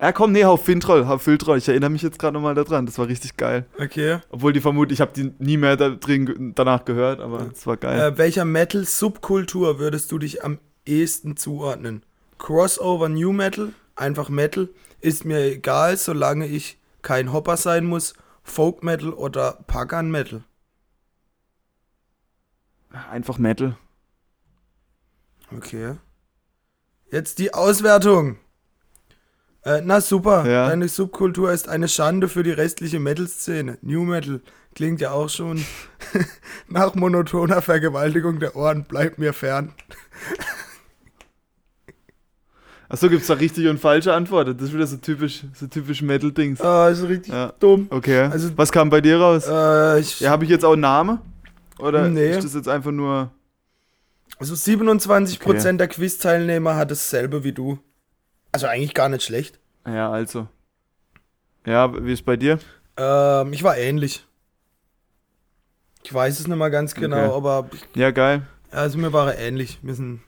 Speaker 1: ja, komm, nee, hau Fintroll, hau Filtroll. Ich erinnere mich jetzt gerade nochmal daran. Das war richtig geil.
Speaker 2: Okay.
Speaker 1: Obwohl die vermutlich, ich habe die nie mehr da drin, danach gehört, aber es war geil.
Speaker 2: Äh, welcher Metal-Subkultur würdest du dich am ehesten zuordnen? Crossover New Metal, einfach Metal, ist mir egal, solange ich kein Hopper sein muss. Folk Metal oder Pagan Metal?
Speaker 1: Einfach Metal.
Speaker 2: Okay. Jetzt die Auswertung. Äh, na super,
Speaker 1: Ja.
Speaker 2: deine Subkultur ist eine Schande für die restliche Metal-Szene. New Metal klingt ja auch schon nach monotoner Vergewaltigung der Ohren, bleibt mir fern.
Speaker 1: Achso, gibt's da richtig und falsche Antworten? Das ist wieder so typisch, so typisch Metal-Dings.
Speaker 2: Ah, ist richtig
Speaker 1: Ja.
Speaker 2: dumm.
Speaker 1: Okay.
Speaker 2: Also-
Speaker 1: Was kam bei dir raus?
Speaker 2: Äh, ich,
Speaker 1: Ja, habe ich jetzt auch einen Namen? Oder
Speaker 2: Nee.
Speaker 1: ist das jetzt einfach nur.
Speaker 2: Also 27% der Quiz-Teilnehmer hat dasselbe wie du. Also eigentlich gar nicht schlecht.
Speaker 1: Ja, also. Ja, wie ist bei dir?
Speaker 2: Ähm, ich war ähnlich. Ich weiß es nicht mal ganz genau,
Speaker 1: Okay.
Speaker 2: aber
Speaker 1: Ja, geil.
Speaker 2: also mir war er ähnlich. Wir sind,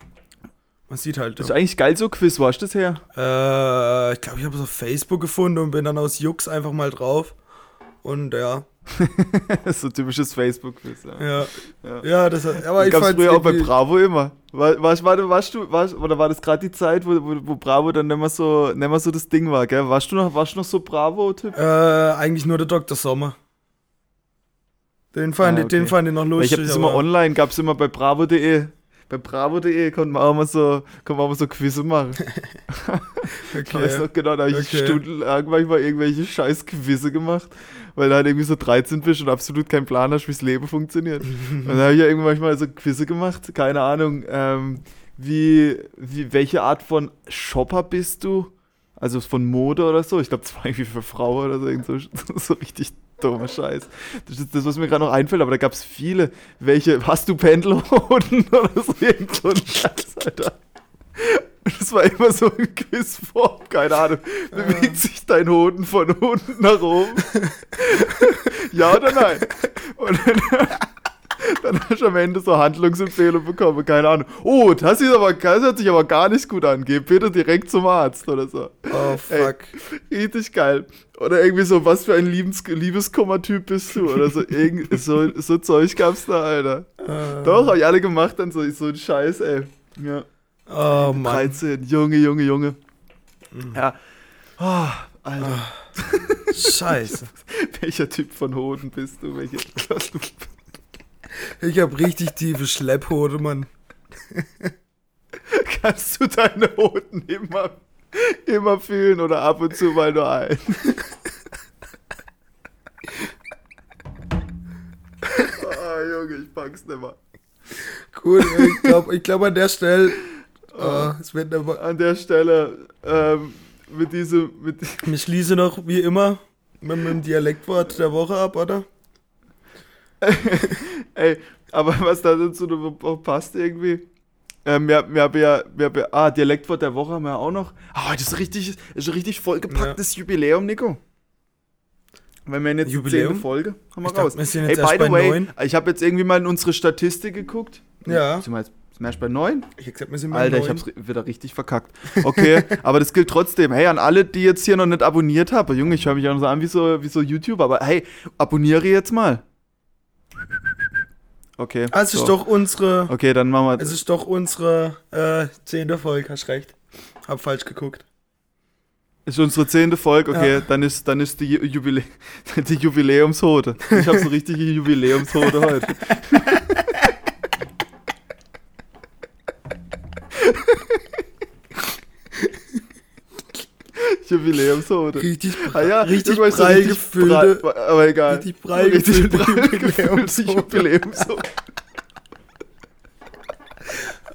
Speaker 2: man sieht halt.
Speaker 1: Das ist eigentlich geil so Quiz, wo hast du das her?
Speaker 2: Äh, ich glaube, ich habe es auf Facebook gefunden und bin dann aus Jux einfach mal drauf. Und ja,
Speaker 1: so typisches Facebook-Quiz. Ja.
Speaker 2: ja,
Speaker 1: Ja.
Speaker 2: ja, das hat, aber
Speaker 1: Das
Speaker 2: ich
Speaker 1: gab's früher auch bei Bravo immer. War, war, warst du, warst, oder war das gerade die Zeit, wo, wo, wo Bravo dann nicht mehr, so, nicht mehr so das Ding war, gell? Warst du noch, warst du noch so Bravo-Typ?
Speaker 2: äh, eigentlich nur der Dr. Sommer. Den fand,
Speaker 1: Ah,
Speaker 2: ich, den
Speaker 1: okay.
Speaker 2: fand ich noch lustig.
Speaker 1: ich habe das immer online, gab es immer bei bravo.de. Bei bravo.de konnte man auch mal so, konnte man auch mal so Quizze machen. Ich weiß
Speaker 2: Okay.
Speaker 1: noch genau, da habe ich
Speaker 2: Okay.
Speaker 1: stundenlang manchmal irgendwelche scheiß Quizze gemacht, weil du halt irgendwie so 13 bist und absolut keinen Plan hast, wie das Leben funktioniert. und dann habe ich ja irgendwann manchmal so Quizze gemacht, keine Ahnung, ähm, wie, wie, welche Art von Shopper bist du? Also von Mode oder so? Ich glaube, das war irgendwie für Frauen oder so, so, so richtig dummer Scheiß. Das ist das, was mir gerade noch einfällt, aber da gab es viele. Welche, hast du Pendelhoden oder so? Irgend so ein Scheiß, Alter. Das war immer so ein Quizform, keine Ahnung. Bewegt sich dein Hoden von unten nach oben? ja oder nein? Und dann, dann hast du am Ende so Handlungsempfehlungen bekommen, keine Ahnung. Oh, das, ist aber, das hört sich aber gar nicht gut an. Geh bitte direkt zum Arzt oder so.
Speaker 2: Oh, fuck.
Speaker 1: Ey, richtig geil. Oder irgendwie so, was für ein Liebes Liebeskummer-Typ bist du? Oder so, irgend, so, so Zeug gab's da, Alter.
Speaker 2: Äh,
Speaker 1: Doch, hab ich alle gemacht, dann so, so ein Scheiß, ey. Ja.
Speaker 2: Oh, Mann.
Speaker 1: 13, Junge, Junge, Junge. Ja. Oh, Alter,
Speaker 2: Scheiße.
Speaker 1: welcher Typ von Hoden bist du? Welche,
Speaker 2: Ich hab richtig tiefe Schlepphode, Mann.
Speaker 1: kannst du deine Hoden immer, immer fühlen oder ab und zu mal nur ein? oh, Junge, ich pack's nicht mehr.
Speaker 2: Gut, ich glaube ich glaub an der Stelle, äh, es wird aber,
Speaker 1: An der Stelle, ähm, mit diesem, mit,
Speaker 2: ich schließe noch wie immer mit, mit dem Dialektwort der Woche ab, oder?
Speaker 1: Ey, aber was da dazu noch passt irgendwie. Ähm, wir, wir haben ja, wir haben ja, ah, Dialektwort der Woche haben wir ja auch noch. Ah, das ist richtig, das ist ein richtig vollgepacktes Jubiläum, Nico. Wenn wir jetzt
Speaker 2: Jubiläum?
Speaker 1: die zehnte Folge haben wir
Speaker 2: Ich dachte,
Speaker 1: raus.
Speaker 2: wir sind
Speaker 1: Hey, by the way,
Speaker 2: neun.
Speaker 1: ich habe jetzt irgendwie mal in unsere Statistik geguckt.
Speaker 2: Ja.
Speaker 1: Sind wir jetzt sind wir erst bei neun?
Speaker 2: Ich hab gesagt, wir sind bei
Speaker 1: Alter,
Speaker 2: neun.
Speaker 1: ich hab's wieder richtig verkackt. Okay, aber das gilt trotzdem. Hey, an alle, die jetzt hier noch nicht abonniert haben. Junge, ich höre mich auch noch so an wie so, wie so YouTuber, aber hey, abonniere jetzt mal. Okay.
Speaker 2: Ah, es ist
Speaker 1: so.
Speaker 2: doch unsere,
Speaker 1: Okay, dann machen wir.
Speaker 2: es ist doch unsere äh, zehnte Folge, hast recht. Hab falsch geguckt.
Speaker 1: ist unsere zehnte Folge, okay,
Speaker 2: Ja.
Speaker 1: dann ist, dann ist die, Ju- Jubilä die Jubiläumshote. Ich habe so richtige Jubiläumshote heute. Jubiläumshote.
Speaker 2: Richtig,
Speaker 1: Ah ja,
Speaker 2: richtig
Speaker 1: irgendwann so richtig
Speaker 2: gefüllte,
Speaker 1: prall- aber egal.
Speaker 2: richtig prall
Speaker 1: Richtig
Speaker 2: gefüllte. Jubiläumshote.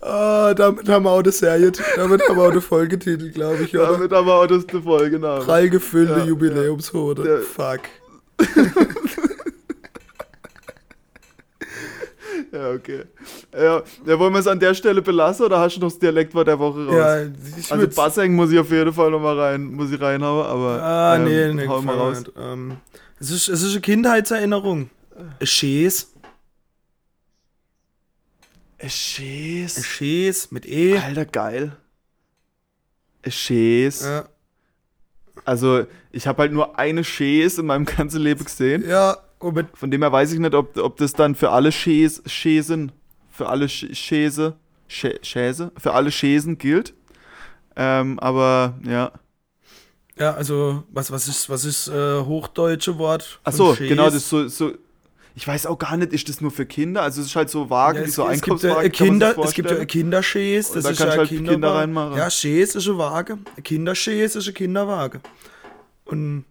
Speaker 2: Ah, damit haben wir auch eine Serie, damit haben wir auch eine Folgetitel, glaube ich, oder?
Speaker 1: Damit haben wir auch das eine Folge, genau.
Speaker 2: Prall gefüllte
Speaker 1: Ja,
Speaker 2: Jubiläumshote.
Speaker 1: ja.
Speaker 2: Fuck.
Speaker 1: Ja, okay. Ja, ja wollen wir es an der Stelle belassen oder hast du noch das Dialektwort der Woche raus?
Speaker 2: Ja, ich
Speaker 1: also Basseng muss ich auf jeden Fall nochmal rein, muss ich reinhauen, aber
Speaker 2: Ah, nee,
Speaker 1: ähm,
Speaker 2: nee,
Speaker 1: hau mal raus.
Speaker 2: Ähm, es, ist, es ist eine Kindheitserinnerung. Ein Schäs.
Speaker 1: Es
Speaker 2: Ein
Speaker 1: Schäs.
Speaker 2: Schäs mit E.
Speaker 1: Alter, geil. Es Schäs.
Speaker 2: Ja,
Speaker 1: Also, ich habe halt nur eine Schäs in meinem ganzen Leben gesehen.
Speaker 2: ja
Speaker 1: Von dem her weiß ich nicht, ob, ob das dann für alle Schäs, Schäsen, für alle Sch- Schäse, Schä, Schäse, für alle Schäsen gilt. Ähm, aber ja.
Speaker 2: ja, also, was, was ist, was ist äh, hochdeutsche Wort?
Speaker 1: Ach
Speaker 2: von
Speaker 1: so,
Speaker 2: Schäs?
Speaker 1: genau, das ist so, so. Ich weiß auch gar nicht, ist das nur für Kinder? Also es ist halt so Wagen,
Speaker 2: Ja, es,
Speaker 1: so
Speaker 2: es gibt
Speaker 1: Einkaufswagen.
Speaker 2: ein Kinder, es gibt ja
Speaker 1: vorstellen.
Speaker 2: Kinderschäs, das
Speaker 1: da
Speaker 2: ist ja
Speaker 1: halt Kinder
Speaker 2: Kinderwagen.
Speaker 1: reinmachen.
Speaker 2: Ja, Schäs ist ein Wagen. Ein Kinderschäs ist ein Kinderwagen. Und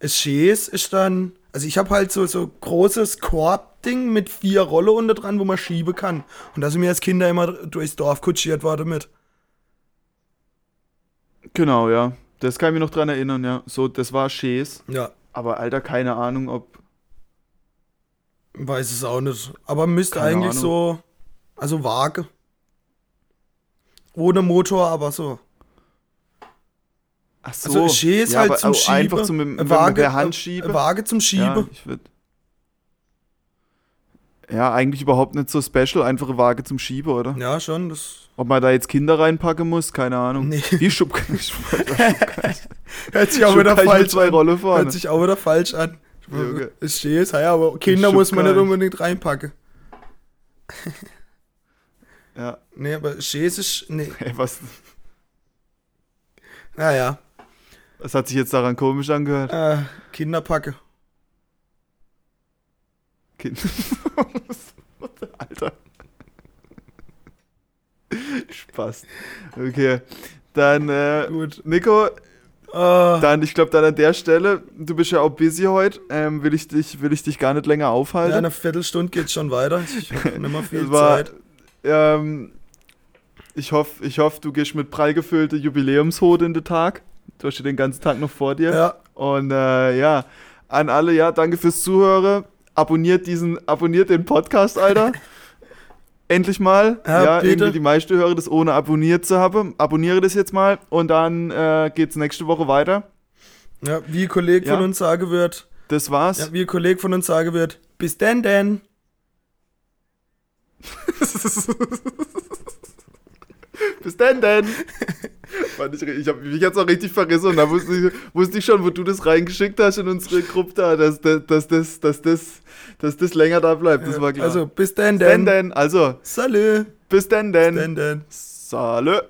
Speaker 2: ein Schäs ist dann, also ich habe halt so so großes Korbding mit vier Rolle unter dran, wo man schieben kann. Und da sind wir als Kinder immer durchs Dorf kutschiert worden mit.
Speaker 1: Genau, ja. Das kann ich mich noch dran erinnern, ja. So, das war Schäs.
Speaker 2: Ja,
Speaker 1: Aber Alter, keine Ahnung, ob.
Speaker 2: weiß es auch nicht. Aber müsste eigentlich
Speaker 1: Ahnung.
Speaker 2: so, also Waage. Ohne Motor, aber so.
Speaker 1: Ach so.
Speaker 2: Also ein Schäs
Speaker 1: ja,
Speaker 2: halt zum Schieben.
Speaker 1: Einfach zum, mit,
Speaker 2: Eine
Speaker 1: mit
Speaker 2: Waage,
Speaker 1: der Hand
Speaker 2: eine
Speaker 1: schieben.
Speaker 2: Waage zum
Speaker 1: Ja,
Speaker 2: Schieben.
Speaker 1: ich würd, ja, eigentlich überhaupt nicht so special, einfache Waage zum Schieben, oder?
Speaker 2: Ja, schon. Das
Speaker 1: Ob man da jetzt Kinder reinpacken muss, keine Ahnung.
Speaker 2: Nee.
Speaker 1: Wie Schub,
Speaker 2: hört sich auch wieder falsch an.
Speaker 1: Rolle vorne.
Speaker 2: Hört sich auch wieder falsch an.
Speaker 1: Junge.
Speaker 2: Es, ja, aber Kinder muss man nicht unbedingt reinpacken.
Speaker 1: Ja,
Speaker 2: Nee, aber Schäs ist. Nee.
Speaker 1: ey, was,
Speaker 2: Naja.
Speaker 1: Was hat sich jetzt daran komisch angehört?
Speaker 2: Äh, Kinderpacke.
Speaker 1: Kind. Alter. Spaß. Okay. Dann, äh,
Speaker 2: Gut.
Speaker 1: Nico,
Speaker 2: Äh,
Speaker 1: dann, ich glaube, dann an der Stelle, du bist ja auch busy heute, ähm, will, ich dich, will ich dich gar nicht länger
Speaker 2: ja,
Speaker 1: aufhalten.
Speaker 2: eine Viertelstunde geht schon weiter. Ich habe nicht mehr viel
Speaker 1: war,
Speaker 2: Zeit.
Speaker 1: ähm, Ich hoffe, ich hoff, du gehst mit prall gefüllte Jubiläumshode in den Tag. Du hast ja den ganzen Tag noch vor dir.
Speaker 2: Ja.
Speaker 1: Und äh, ja, an alle, ja, danke fürs Zuhören. Abonniert diesen, abonniert den Podcast, Alter. Endlich mal.
Speaker 2: Ja,
Speaker 1: Ja, irgendwie die meisten hören das ohne abonniert zu haben. Abonniere das jetzt mal und dann äh, geht's nächste Woche weiter.
Speaker 2: Ja, wie ein Kollege
Speaker 1: Ja.
Speaker 2: von uns sagen wird,
Speaker 1: Das war's.
Speaker 2: ja, wie ein Kollege von uns sagen wird, bis denn denn.
Speaker 1: Bis dann, denn. Fand ich, ich hab mich jetzt auch richtig verrissen und da wusste ich, wusste ich schon, wo du das reingeschickt hast in unsere Gruppe da, dass, dass, dass, das, dass, das, dass das länger da bleibt. Das war klar.
Speaker 2: Also, bis denn
Speaker 1: bis dann,
Speaker 2: denn.
Speaker 1: denn. Also,
Speaker 2: Salü.
Speaker 1: bis dann,
Speaker 2: Bis
Speaker 1: denn.
Speaker 2: denn denn.
Speaker 1: Salü.